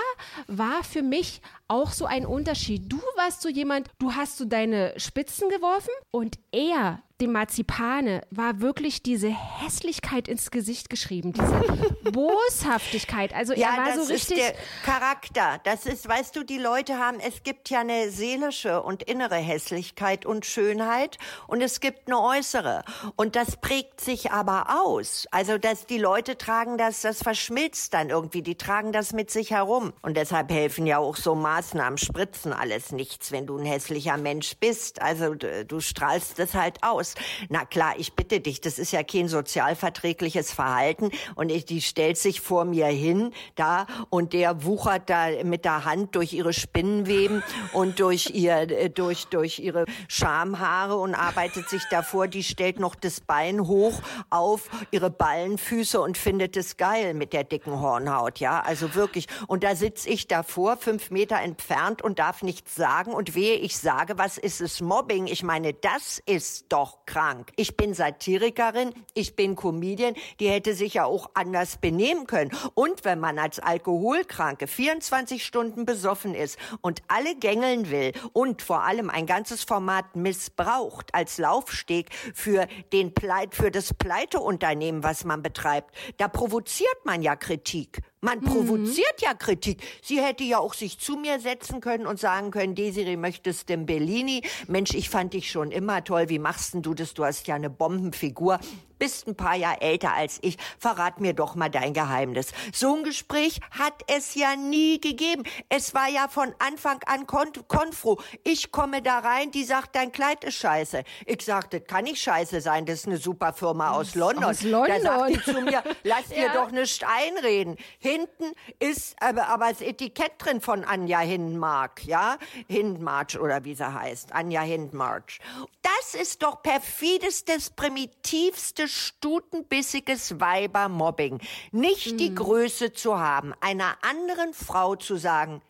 war für mich auch so ein Unterschied. Du warst so jemand, du hast so deine Spitzen geworfen und er, dem Marzipane, war wirklich diese Hässlichkeit ins Gesicht geschrieben, diese Boshaftigkeit. Also Ja, er war das so ist richtig. der Charakter. Das ist, weißt du, die Leute haben, es gibt ja eine seelische und innere Hässlichkeit und Schönheit und es gibt eine äußere. Und das prägt sich aber aus. Also, dass die Leute tragen das, das verschmilzt dann irgendwie. Die tragen das mit sich herum. Und deshalb helfen ja auch so Maßnahmen, Spritzen, alles nichts, wenn du ein hässlicher Mensch bist. Also, du, du strahlst das halt aus. Na klar, ich bitte dich, das ist ja kein sozialverträgliches Verhalten. Und ich, die stellt sich vor mir hin da und der wuchert da mit der Hand durch ihre Spinnenweben und durch ihr äh, durch durch ihre Schamhaare und arbeitet sich davor, die stellt noch das Bein hoch auf ihre Ballenfüße und findet es geil mit der dicken Hornhaut, ja, also wirklich. Und da sitz ich davor, fünf Meter entfernt und darf nichts sagen. Und wehe, ich sage, was ist es? Mobbing? Ich meine, das ist doch krank. Ich bin Satirikerin, ich bin Comedian, die hätte sich ja auch anders benehmen können. Und wenn man als Alkoholkranke 24 Stunden besoffen ist und alle gängeln will und vor allem ein ganzes Format missbraucht als Laufsteg für den Pleit, für das Pleiteunternehmen, was man betreibt, da provoziert man ja Kritik. Man provoziert ja Kritik. Sie hätte ja auch sich zu mir setzen können und sagen können, Desiree, möchtest denn Bellini? Mensch, ich fand dich schon immer toll. Wie machst denn du das? Du hast ja eine Bombenfigur. Bist ein paar Jahre älter als ich. Verrat mir doch mal dein Geheimnis. So ein Gespräch hat es ja nie gegeben. Es war ja von Anfang an Kon Konfro. Ich komme da rein, die sagt, dein Kleid ist scheiße. Ich sagte, kann nicht scheiße sein. Das ist eine super Firma aus London. aus London. Da sagt die zu mir, lass dir Ja. doch nicht einreden. Hinten ist aber, aber das Etikett drin von Anja Hindmark, ja? Hindmarch oder wie sie heißt. Anja Hindmarch. Das ist doch perfidestes, primitivste, stutenbissiges Weibermobbing. Nicht Mhm. die Größe zu haben, einer anderen Frau zu sagen,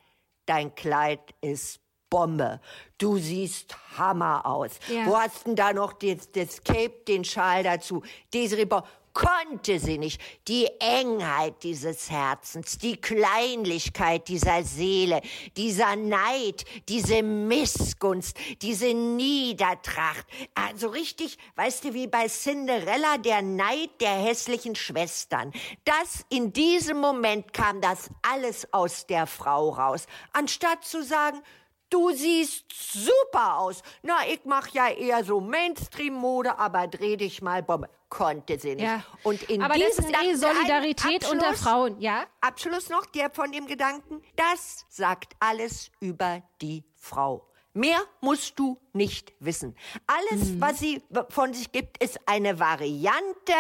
dein Kleid ist Bombe. Du siehst Hammer aus. Ja. Wo hast denn da noch das, das Cape, den Schal dazu? Desiree Bo konnte sie nicht. Die Engheit dieses Herzens, die Kleinlichkeit dieser Seele, dieser Neid, diese Missgunst, diese Niedertracht. Also richtig, weißt du, wie bei Cinderella, der Neid der hässlichen Schwestern. Das in diesem Moment kam das alles aus der Frau raus. Anstatt zu sagen, Du siehst super aus. Na, ich mach ja eher so Mainstream-Mode, aber dreh dich mal Bombe. Konnte sie nicht. Ja. Und in Aber das diesem ist eh Solidarität Abschluss- unter Frauen, ja? Abschluss noch, der von dem Gedanken, das sagt alles über die Frau. Mehr musst du nicht wissen. Alles, Mhm. was sie von sich gibt, ist eine Variante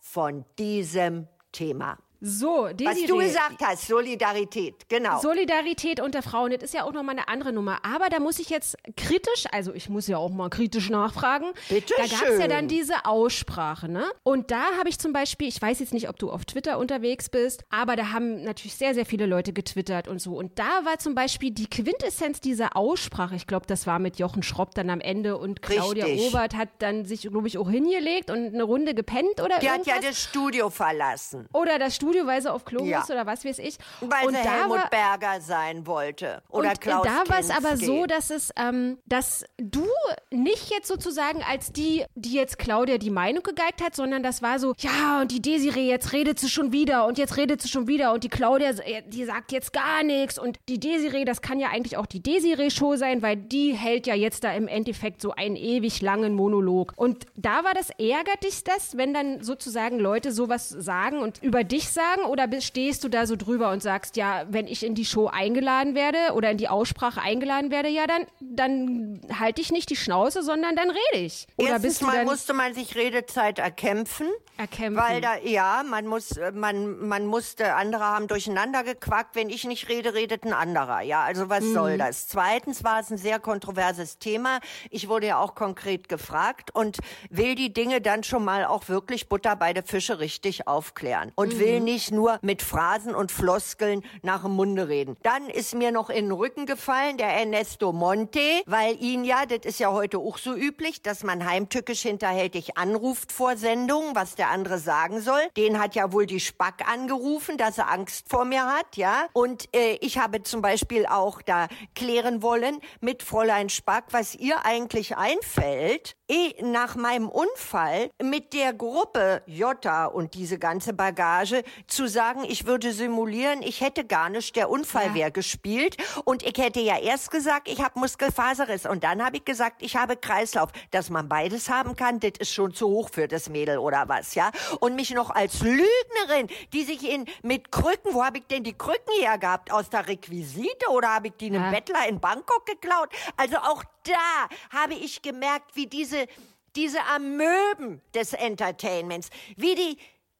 von diesem Thema. So, Was Desiree. du gesagt hast, Solidarität, genau. Solidarität unter Frauen, das ist ja auch nochmal eine andere Nummer. Aber da muss ich jetzt kritisch, also ich muss ja auch mal kritisch nachfragen. Bitte Da gab es ja dann diese Aussprache, ne? Und da habe ich zum Beispiel, ich weiß jetzt nicht, ob du auf Twitter unterwegs bist, aber da haben natürlich sehr, sehr viele Leute getwittert und so. Und da war zum Beispiel die Quintessenz dieser Aussprache, ich glaube, das war mit Jochen Schropp dann am Ende und Claudia Richtig. Obert hat dann sich, glaube ich, auch hingelegt und eine Runde gepennt oder Die hat irgendwas. ja das Studio verlassen. oder das Studio, weil sie auf Klo Ja. muss oder was weiß ich. Weil und sie da Helmut war, Berger sein wollte. Oder und Klaus da war es aber so, dass es, ähm, dass du nicht jetzt sozusagen als die, die jetzt Claudia die Meinung gegeigt hat, sondern das war so, ja, und die Desiree, jetzt redet sie schon wieder und jetzt redet sie schon wieder und die Claudia, äh, die sagt jetzt gar nichts und die Desiree, das kann ja eigentlich auch die Desiree-Show sein, weil die hält ja jetzt da im Endeffekt so einen ewig langen Monolog. Und da war das, ärgert dich das, wenn dann sozusagen Leute sowas sagen und über dich sagen oder bist- stehst du da so drüber und sagst, ja, wenn ich in die Show eingeladen werde oder in die Aussprache eingeladen werde, ja, dann, dann halte ich nicht die Schnauze, sondern dann rede ich. Oder Erstens mal musste man sich Redezeit erkämpfen. Erkämpfen. Weil da, ja, man muss, äh, man, man musste, andere haben durcheinander gequackt. Wenn ich nicht rede, redet ein anderer. Ja, also was mhm. soll das? Zweitens war es ein sehr kontroverses Thema. Ich wurde ja auch konkret gefragt und will die Dinge dann schon mal auch wirklich Butter bei der Fische richtig aufklären und mhm. will nicht nur mit Phrasen und Floskeln nach dem Munde reden. Dann ist mir noch in den Rücken gefallen der Ernesto Monte, weil ihn ja, das ist ja heute auch so üblich, dass man heimtückisch hinterhältig anruft vor Sendungen, was der andere sagen soll. Den hat ja wohl die Spack angerufen, dass er Angst vor mir hat, ja. Und äh, ich habe zum Beispiel auch da klären wollen mit Fräulein Spack, was ihr eigentlich einfällt, eh nach meinem Unfall mit der Gruppe Jota und diese ganze Bagage zu sagen, ich würde simulieren, ich hätte gar nicht der Unfall ja. gespielt und ich hätte ja erst gesagt, ich habe Muskelfaserriss und dann habe ich gesagt, ich habe Kreislauf. Dass man beides haben kann, das ist schon zu hoch für das Mädel oder was, ja? Und mich noch als Lügnerin, die sich in mit Krücken, wo habe ich denn die Krücken her gehabt? Aus der Requisite oder habe ich die einem ja. Bettler in Bangkok geklaut? Also auch da habe ich gemerkt, wie diese diese Amöben des Entertainments, wie die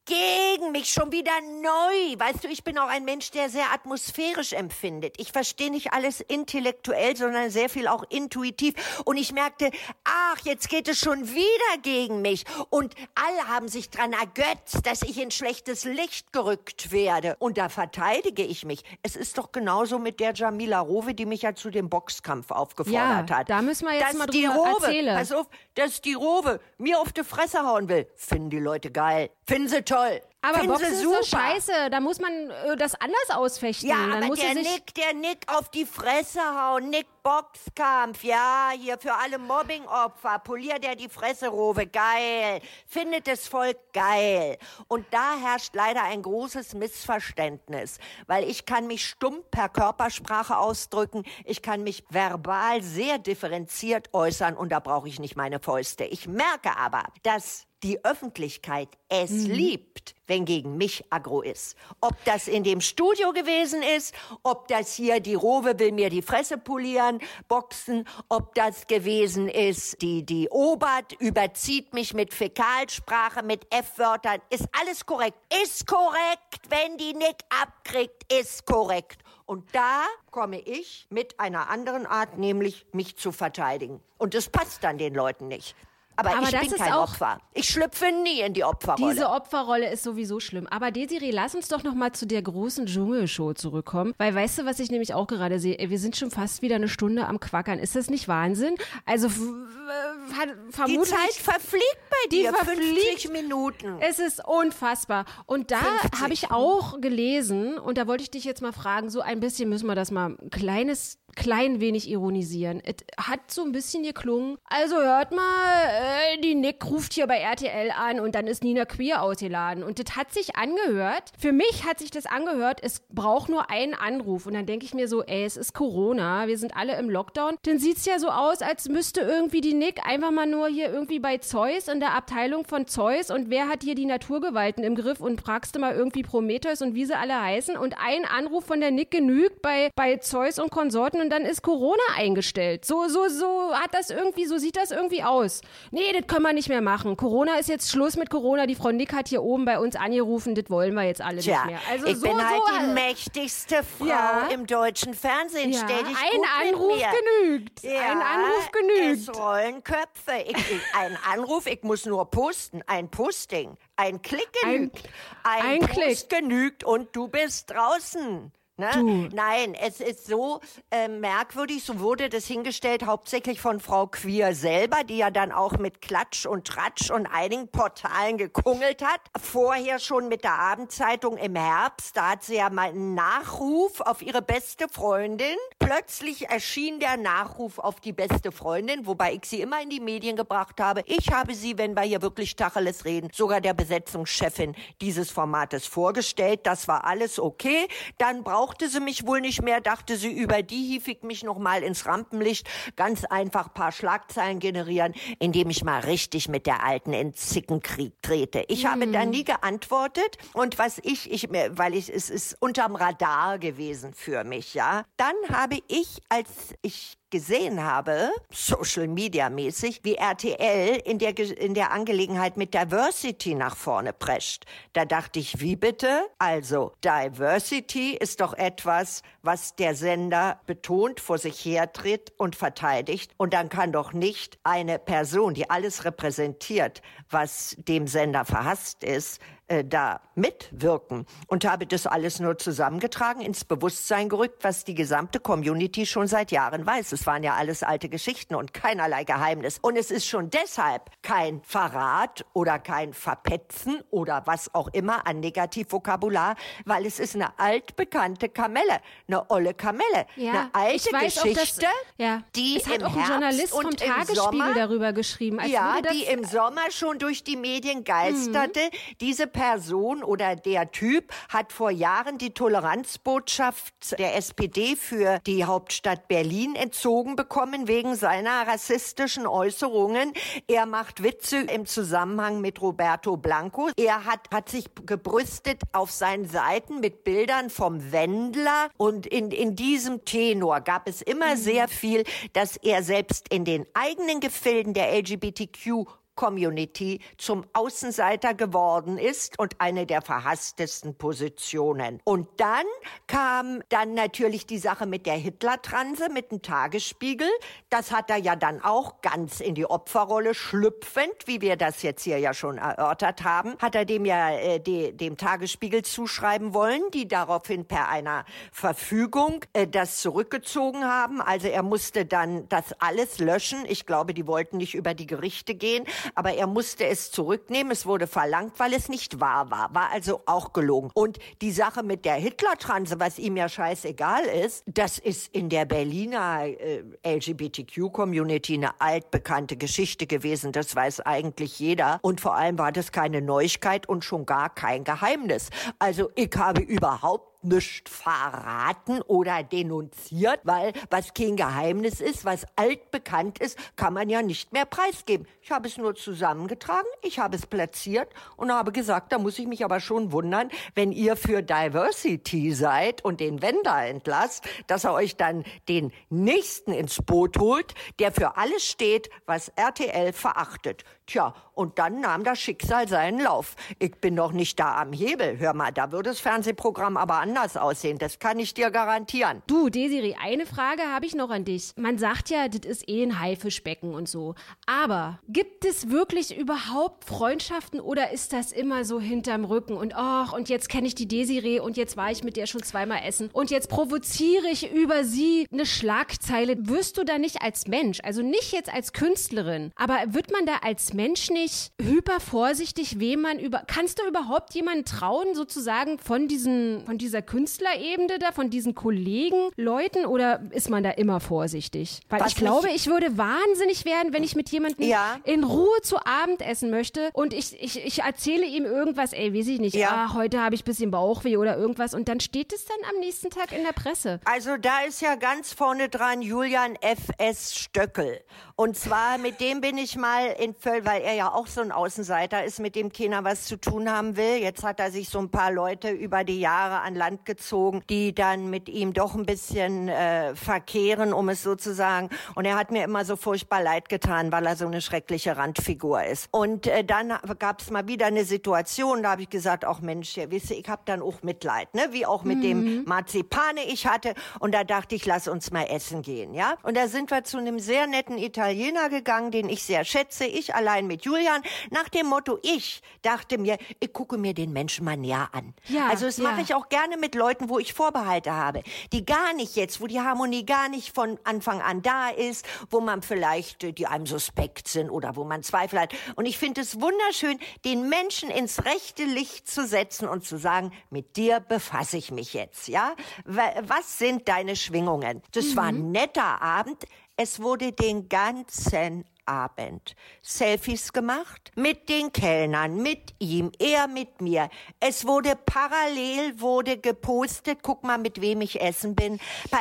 gegen mich schon wieder neu. Weißt du, ich bin auch ein Mensch, der sehr atmosphärisch empfindet. Ich verstehe nicht alles intellektuell, sondern sehr viel auch intuitiv. Und ich merkte, ach, jetzt geht es schon wieder gegen mich. Und alle haben sich dran ergötzt, dass ich in schlechtes Licht gerückt werde. Und da verteidige ich mich. Es ist doch genauso mit der Jamila Rowe, die mich ja zu dem Boxkampf aufgefordert ja, hat. da müssen wir jetzt dass mal drüber die Rowe, erzählen. Pass auf, dass die Rowe mir auf die Fresse hauen will. Finden die Leute geil. Finden sie toll. Aber Finden Boxen ist super. so scheiße. Da muss man äh, das anders ausfechten. Ja, Dann aber muss der er Nick, der Nick auf die Fresse hauen. Nick Boxkampf, ja, hier für alle Mobbingopfer. Poliert er die Fresse, Rowe, geil. Findet das Volk geil. Und da herrscht leider ein großes Missverständnis, weil ich kann mich stumm per Körpersprache ausdrücken. Ich kann mich verbal sehr differenziert äußern und da brauche ich nicht meine Fäuste. Ich merke aber, dass die Öffentlichkeit es Mhm. liebt, wenn gegen mich aggro ist. Ob das in dem Studio gewesen ist, ob das hier die Rowe will mir die Fresse polieren, boxen, ob das gewesen ist, die, die Obert überzieht mich mit Fäkalsprache, mit F-Wörtern, ist alles korrekt. Ist korrekt, wenn die Nick abkriegt, ist korrekt. Und da komme ich mit einer anderen Art, nämlich mich zu verteidigen. Und das passt dann den Leuten nicht. Aber, Aber ich das bin ist kein auch- Opfer. Ich schlüpfe nie in die Opferrolle. Diese Opferrolle ist sowieso schlimm. Aber Desiree, lass uns doch noch mal zu der großen Dschungelshow zurückkommen. Weil weißt du, was ich nämlich auch gerade sehe? Wir sind schon fast wieder eine Stunde am Quackern. Ist das nicht Wahnsinn? Also hat- die vermutlich... Zeit verfliegt bei Die dir. verfliegt. 50 Minuten. Es ist unfassbar. Und da 50. habe ich auch gelesen, und da wollte ich dich jetzt mal fragen, so ein bisschen müssen wir das mal ein kleines, klein wenig ironisieren. Es hat so ein bisschen geklungen, also hört mal, äh, die Nick ruft hier bei RTL an und dann ist Nina Queer ausgeladen. Und das hat sich angehört, für mich hat sich das angehört, es braucht nur einen Anruf. Und dann denke ich mir so, ey, es ist Corona, wir sind alle im Lockdown. Dann sieht's ja so aus, als müsste irgendwie die Nick einfach mal nur hier irgendwie bei Zeus in der Abteilung von Zeus und wer hat hier die Naturgewalten im Griff und fragst du mal irgendwie Prometheus und wie sie alle heißen und ein Anruf von der Nick genügt bei, bei Zeus und Konsorten und dann ist Corona eingestellt. So, so, so hat das irgendwie, so sieht das irgendwie aus. Nee, das können wir nicht mehr machen. Corona ist jetzt Schluss mit Corona. Die Frau Nick hat hier oben bei uns angerufen, das wollen wir jetzt alle Tja, nicht mehr. Also ich so, bin halt so, die mächtigste Frau Ja. im deutschen Fernsehen. Ja, Stell dich ein Anruf genügt. Ja, Ein Anruf genügt. Es rollen Köpfe. Ich, ich, ein Anruf, ich muss nur posten. Ein Posting. Ein Klick Ein- genügt. Ein, ein Post genügt und du bist draußen. Ne? Nein, es ist so äh, merkwürdig, so wurde das hingestellt, hauptsächlich von Frau Queer selber, die ja dann auch mit Klatsch und Tratsch und einigen Portalen gekungelt hat. Vorher schon mit der Abendzeitung im Herbst, da hat sie ja mal einen Nachruf auf ihre beste Freundin. Plötzlich erschien der Nachruf auf die beste Freundin, wobei ich sie immer in die Medien gebracht habe. Ich habe sie, wenn wir hier wirklich Tacheles reden, sogar der Besetzungschefin dieses Formates vorgestellt. Das war alles okay. Dann brauchte sie mich wohl nicht mehr, dachte sie, über die hief ich mich noch mal ins Rampenlicht. Ganz einfach paar Schlagzeilen generieren, indem ich mal richtig mit der Alten in Zickenkrieg trete. Ich habe da nie geantwortet und was ich, ich, weil ich, es ist unterm Radar gewesen für mich, ja. Dann habe ich, als ich gesehen habe, Social Media mäßig, wie RTL in der, in der Angelegenheit mit Diversity nach vorne prescht. Da dachte ich, wie bitte? Also, Diversity ist doch etwas, was der Sender betont, vor sich hertritt und verteidigt. Und dann kann doch nicht eine Person, die alles repräsentiert, was dem Sender verhasst ist, äh, da mitwirken und habe das alles nur zusammengetragen, ins Bewusstsein gerückt, was die gesamte Community schon seit Jahren weiß. Es waren ja alles alte Geschichten und keinerlei Geheimnis. Und es ist schon deshalb kein Verrat oder kein Verpetzen oder was auch immer an Negativvokabular, weil es ist eine altbekannte Kamelle, eine olle Kamelle, Ja, eine alte ich weiß Geschichte, dass, ja, die es hat im auch ein Herbst Journalist vom Tagesspiegel Sommer darüber geschrieben. Als ja, das, die im Sommer schon durch die Medien geisterte. Mhm. Diese Person oder der Typ hat vor Jahren die Toleranzbotschaft der SPD für die Hauptstadt Berlin entzogen bekommen wegen seiner rassistischen Äußerungen. Er macht Witze im Zusammenhang mit Roberto Blanco. Er hat, hat sich gebrüstet auf seinen Seiten mit Bildern vom Wendler und in, in diesem Tenor gab es immer sehr viel, dass er selbst in den eigenen Gefilden der LGBTQ Community zum Außenseiter geworden ist und eine der verhasstesten Positionen. Und dann kam dann natürlich die Sache mit der Hitler-Transe, mit dem Tagesspiegel. Das hat er ja dann auch ganz in die Opferrolle schlüpfend, wie wir das jetzt hier ja schon erörtert haben, hat er dem ja äh, die, dem Tagesspiegel zuschreiben wollen, die daraufhin per einer Verfügung äh, das zurückgezogen haben. Also er musste dann das alles löschen. Ich glaube, die wollten nicht über die Gerichte gehen, aber er musste es zurücknehmen. Es wurde verlangt, weil es nicht wahr war. War also auch gelogen. Und die Sache mit der Hitler-Transe, was ihm ja scheißegal ist, das ist in der Berliner äh, LGBTQ-Community eine altbekannte Geschichte gewesen. Das weiß eigentlich jeder. Und vor allem war das keine Neuigkeit und schon gar kein Geheimnis. Also ich habe überhaupt nicht verraten oder denunziert, weil was kein Geheimnis ist, was altbekannt ist, kann man ja nicht mehr preisgeben. Ich habe es nur zusammengetragen, ich habe es platziert und habe gesagt, da muss ich mich aber schon wundern, wenn ihr für Diversity seid und den Wender entlasst, dass er euch dann den nächsten ins Boot holt, der für alles steht, was RTL verachtet. Tja, und dann nahm das Schicksal seinen Lauf. Ich bin noch nicht da am Hebel. Hör mal, da würde das Fernsehprogramm aber anders aussehen. Das kann ich dir garantieren. Du, Desiree, eine Frage habe ich noch an dich. Man sagt ja, das ist eh ein Haifischbecken und so. Aber gibt es wirklich überhaupt Freundschaften oder ist das immer so hinterm Rücken und ach, und jetzt kenne ich die Desiree und jetzt war ich mit der schon zweimal essen und jetzt provoziere ich über sie eine Schlagzeile. Wirst du da nicht als Mensch, also nicht jetzt als Künstlerin, aber wird man da als Mensch nicht hyper vorsichtig, wem man über. Kannst du überhaupt jemanden trauen, sozusagen von diesen, von dieser Künstlerebene da, von diesen Kollegen, Leuten, oder ist man da immer vorsichtig? Weil Was ich glaube, ich würde wahnsinnig werden, wenn ich mit jemandem Ja. in Ruhe zu Abend essen möchte und ich, ich, ich erzähle ihm irgendwas, ey, weiß ich nicht, Ja. ah, heute habe ich ein bisschen Bauchweh oder irgendwas und dann steht es dann am nächsten Tag in der Presse. Also da ist ja ganz vorne dran Julian F.S. Stöckel. Und zwar mit dem bin ich mal in Völl, weil er ja auch so ein Außenseiter ist, mit dem keiner was zu tun haben will. Jetzt hat er sich so ein paar Leute über die Jahre an Land gezogen, die dann mit ihm doch ein bisschen äh, verkehren, um es so zu sagen. Und er hat mir immer so furchtbar leid getan, weil er so eine schreckliche Randfigur ist. Und äh, dann gab es mal wieder eine Situation, da habe ich gesagt, auch Mensch, ja, wisst ihr, ich habe dann auch Mitleid, ne? wie auch mit dem Marzipane ich hatte. Und da dachte ich, lass uns mal essen gehen, ja. Und da sind wir zu einem sehr netten Italiener gegangen, den ich sehr schätze. Ich allein mit Julian. Nach dem Motto, ich dachte mir, ich gucke mir den Menschen mal näher an. Ja, also das ja. mache ich auch gerne mit Leuten, wo ich Vorbehalte habe, die gar nicht jetzt, wo die Harmonie gar nicht von Anfang an da ist, wo man vielleicht, äh, die einem suspekt sind oder wo man Zweifel hat. Und ich finde es wunderschön, den Menschen ins rechte Licht zu setzen und zu sagen, mit dir befasse ich mich jetzt, ja? Wa- Was sind deine Schwingungen? Das war ein netter Abend. Es wurde den ganzen Abend Selfies gemacht mit den Kellnern, mit ihm, er mit mir. Es wurde parallel wurde gepostet, guck mal, mit wem ich essen bin.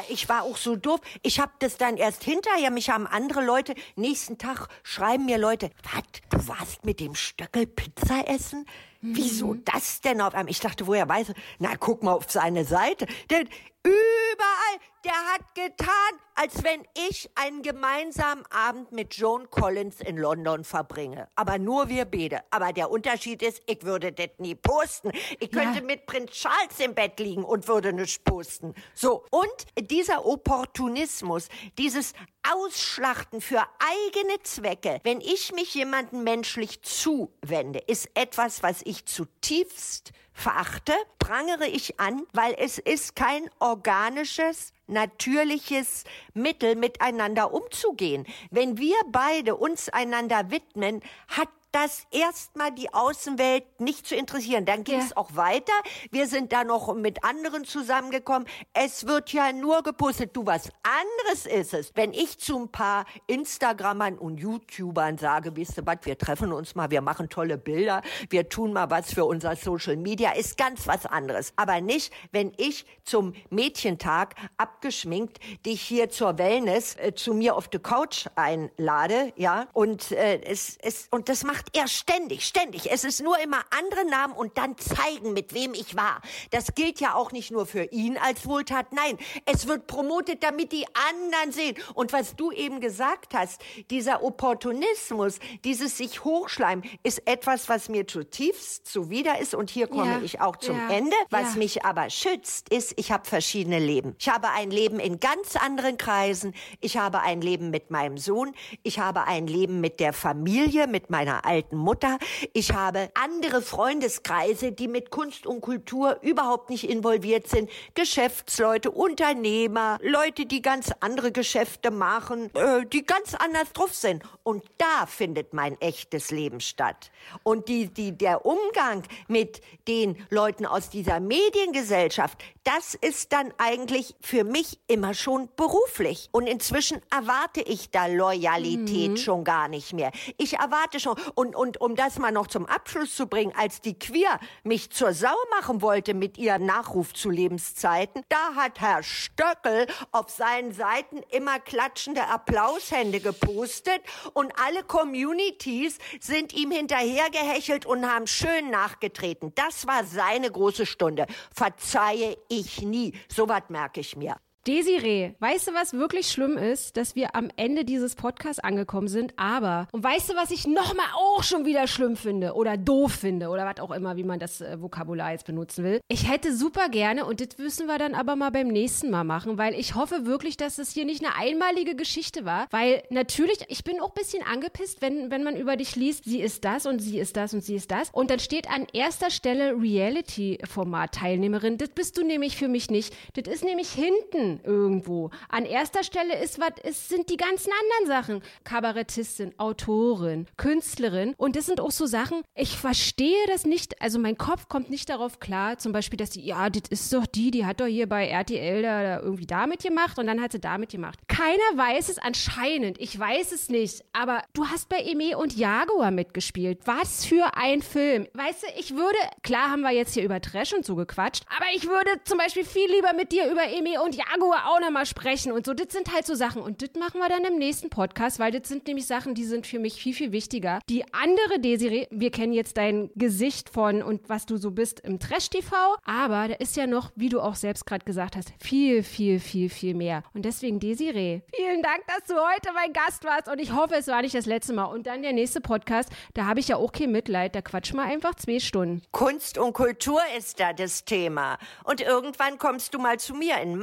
Ich war auch so doof. Ich habe das dann erst hinterher, mich haben andere Leute, nächsten Tag schreiben mir Leute, was, du warst mit dem Stöckel Pizza essen? Wieso das denn auf einmal? Ich dachte, woher weiß er? Na, guck mal auf seine Seite. Denn überall, der hat getan, als wenn ich einen gemeinsamen Abend mit Joan Collins in London verbringe. Aber nur wir beide. Aber der Unterschied ist, ich würde das nie posten. Ich könnte Ja. mit Prinz Charles im Bett liegen und würde nicht posten. So. Und dieser Opportunismus, dieses Ausschlachten für eigene Zwecke, wenn ich mich jemandem menschlich zuwende, ist etwas, was ich zutiefst verachte, prangere ich an, weil es ist kein organisches, natürliches Mittel, miteinander umzugehen. Wenn wir beide uns einander widmen, hat das erstmal die Außenwelt nicht zu interessieren. Dann ging es Ja. auch weiter. Wir sind da noch mit anderen zusammengekommen. Es wird ja nur gepostet. Du, was anderes ist es, wenn ich zu ein paar Instagrammern und YouTubern sage, wisst ihr was, wir treffen uns mal, wir machen tolle Bilder, wir tun mal was für unser Social Media, ist ganz was anderes. Aber nicht, wenn ich zum Mädchentag abgeschminkt dich hier zur Wellness äh, zu mir auf die Couch einlade, ja, und äh, es, es und das macht er ständig, ständig. Es ist nur immer andere Namen und dann zeigen, mit wem ich war. Das gilt ja auch nicht nur für ihn als Wohltat. Nein, es wird promotet, damit die anderen sehen. Und was du eben gesagt hast, dieser Opportunismus, dieses sich hochschleimen, ist etwas, was mir zutiefst zuwider ist. Und hier komme Ja, ich auch zum ja, Ende. Was ja. mich aber schützt, ist, ich habe verschiedene Leben. Ich habe ein Leben in ganz anderen Kreisen. Ich habe ein Leben mit meinem Sohn. Ich habe ein Leben mit der Familie, mit meiner alten Mutter. Ich habe andere Freundeskreise, die mit Kunst und Kultur überhaupt nicht involviert sind. Geschäftsleute, Unternehmer, Leute, die ganz andere Geschäfte machen, äh, die ganz anders drauf sind. Und da findet mein echtes Leben statt. Und die, die, der Umgang mit den Leuten aus dieser Mediengesellschaft, das ist dann eigentlich für mich immer schon beruflich. Und inzwischen erwarte ich da Loyalität schon gar nicht mehr. Ich erwarte schon, und, und um das mal noch zum Abschluss zu bringen, als die Queer mich zur Sau machen wollte mit ihrem Nachruf zu Lebenszeiten, da hat Herr Stöckel auf seinen Seiten immer klatschende Applaushände gepostet und alle Communities sind ihm hinterhergehechelt und haben schön nachgetreten. Das war seine große Stunde. Verzeihe ich nie. Sowas merke ich mir. Desiree, weißt du, was wirklich schlimm ist? Dass wir am Ende dieses Podcasts angekommen sind, aber, und weißt du, was ich nochmal auch schon wieder schlimm finde oder doof finde oder was auch immer, wie man das äh, Vokabular jetzt benutzen will? Ich hätte super gerne, und das müssen wir dann aber mal beim nächsten Mal machen, weil ich hoffe wirklich, dass es hier nicht eine einmalige Geschichte war, weil natürlich, ich bin auch ein bisschen angepisst, wenn, wenn man über dich liest, sie ist das und sie ist das und sie ist das und dann steht an erster Stelle Reality-Format-Teilnehmerin. Das bist du nämlich für mich nicht. Das ist nämlich hinten irgendwo. An erster Stelle ist was, es sind die ganzen anderen Sachen. Kabarettistin, Autorin, Künstlerin. Und das sind auch so Sachen, ich verstehe das nicht. Also mein Kopf kommt nicht darauf klar, zum Beispiel, dass die, ja, das ist doch die, die hat doch hier bei RTL da, irgendwie damit gemacht und dann hat sie damit gemacht. Keiner weiß es anscheinend. Ich weiß es nicht. Aber du hast bei Eme und Jaguar mitgespielt. Was für ein Film. Weißt du, ich würde, klar haben wir jetzt hier über Trash und so gequatscht, aber ich würde zum Beispiel viel lieber mit dir über Eme und Jaguar auch nochmal sprechen und so. Das sind halt so Sachen. Und das machen wir dann im nächsten Podcast, weil das sind nämlich Sachen, die sind für mich viel, viel wichtiger. Die andere Desiree, wir kennen jetzt dein Gesicht von und was du so bist im Trash-TV, aber da ist ja noch, wie du auch selbst gerade gesagt hast, viel, viel, viel, viel mehr. Und deswegen, Desiree, vielen Dank, dass du heute mein Gast warst und ich hoffe, es war nicht das letzte Mal. Und dann der nächste Podcast, da habe ich ja auch kein Mitleid, da quatschen wir einfach zwei Stunden. Kunst und Kultur ist da das Thema. Und irgendwann kommst du mal zu mir in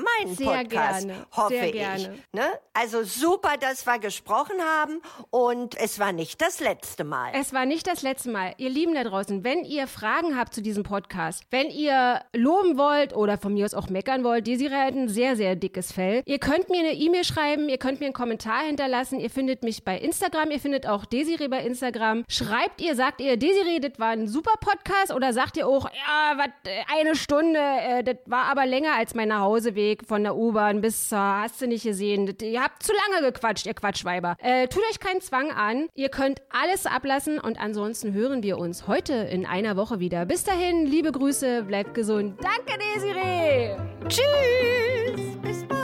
meinen Sehr Podcast, gerne, hoffe sehr ich. gerne. Ne? Also super, dass wir gesprochen haben und es war nicht das letzte Mal. Es war nicht das letzte Mal. Ihr Lieben da draußen, wenn ihr Fragen habt zu diesem Podcast, wenn ihr loben wollt oder von mir aus auch meckern wollt, Desiree hat ein sehr, sehr dickes Fell. Ihr könnt mir eine E-Mail schreiben, ihr könnt mir einen Kommentar hinterlassen. Ihr findet mich bei Instagram, ihr findet auch Desiree bei Instagram. Schreibt ihr, sagt ihr, Desiree, das war ein super Podcast oder sagt ihr auch, ja, was, eine Stunde, äh, das war aber länger als mein Nachhauseweg von der U-Bahn bis zur, hast du nicht gesehen. Ihr habt zu lange gequatscht, ihr Quatschweiber. Äh, tut euch keinen Zwang an. Ihr könnt alles ablassen und ansonsten hören wir uns heute in einer Woche wieder. Bis dahin, liebe Grüße, bleibt gesund. Danke, Desiree. Tschüss!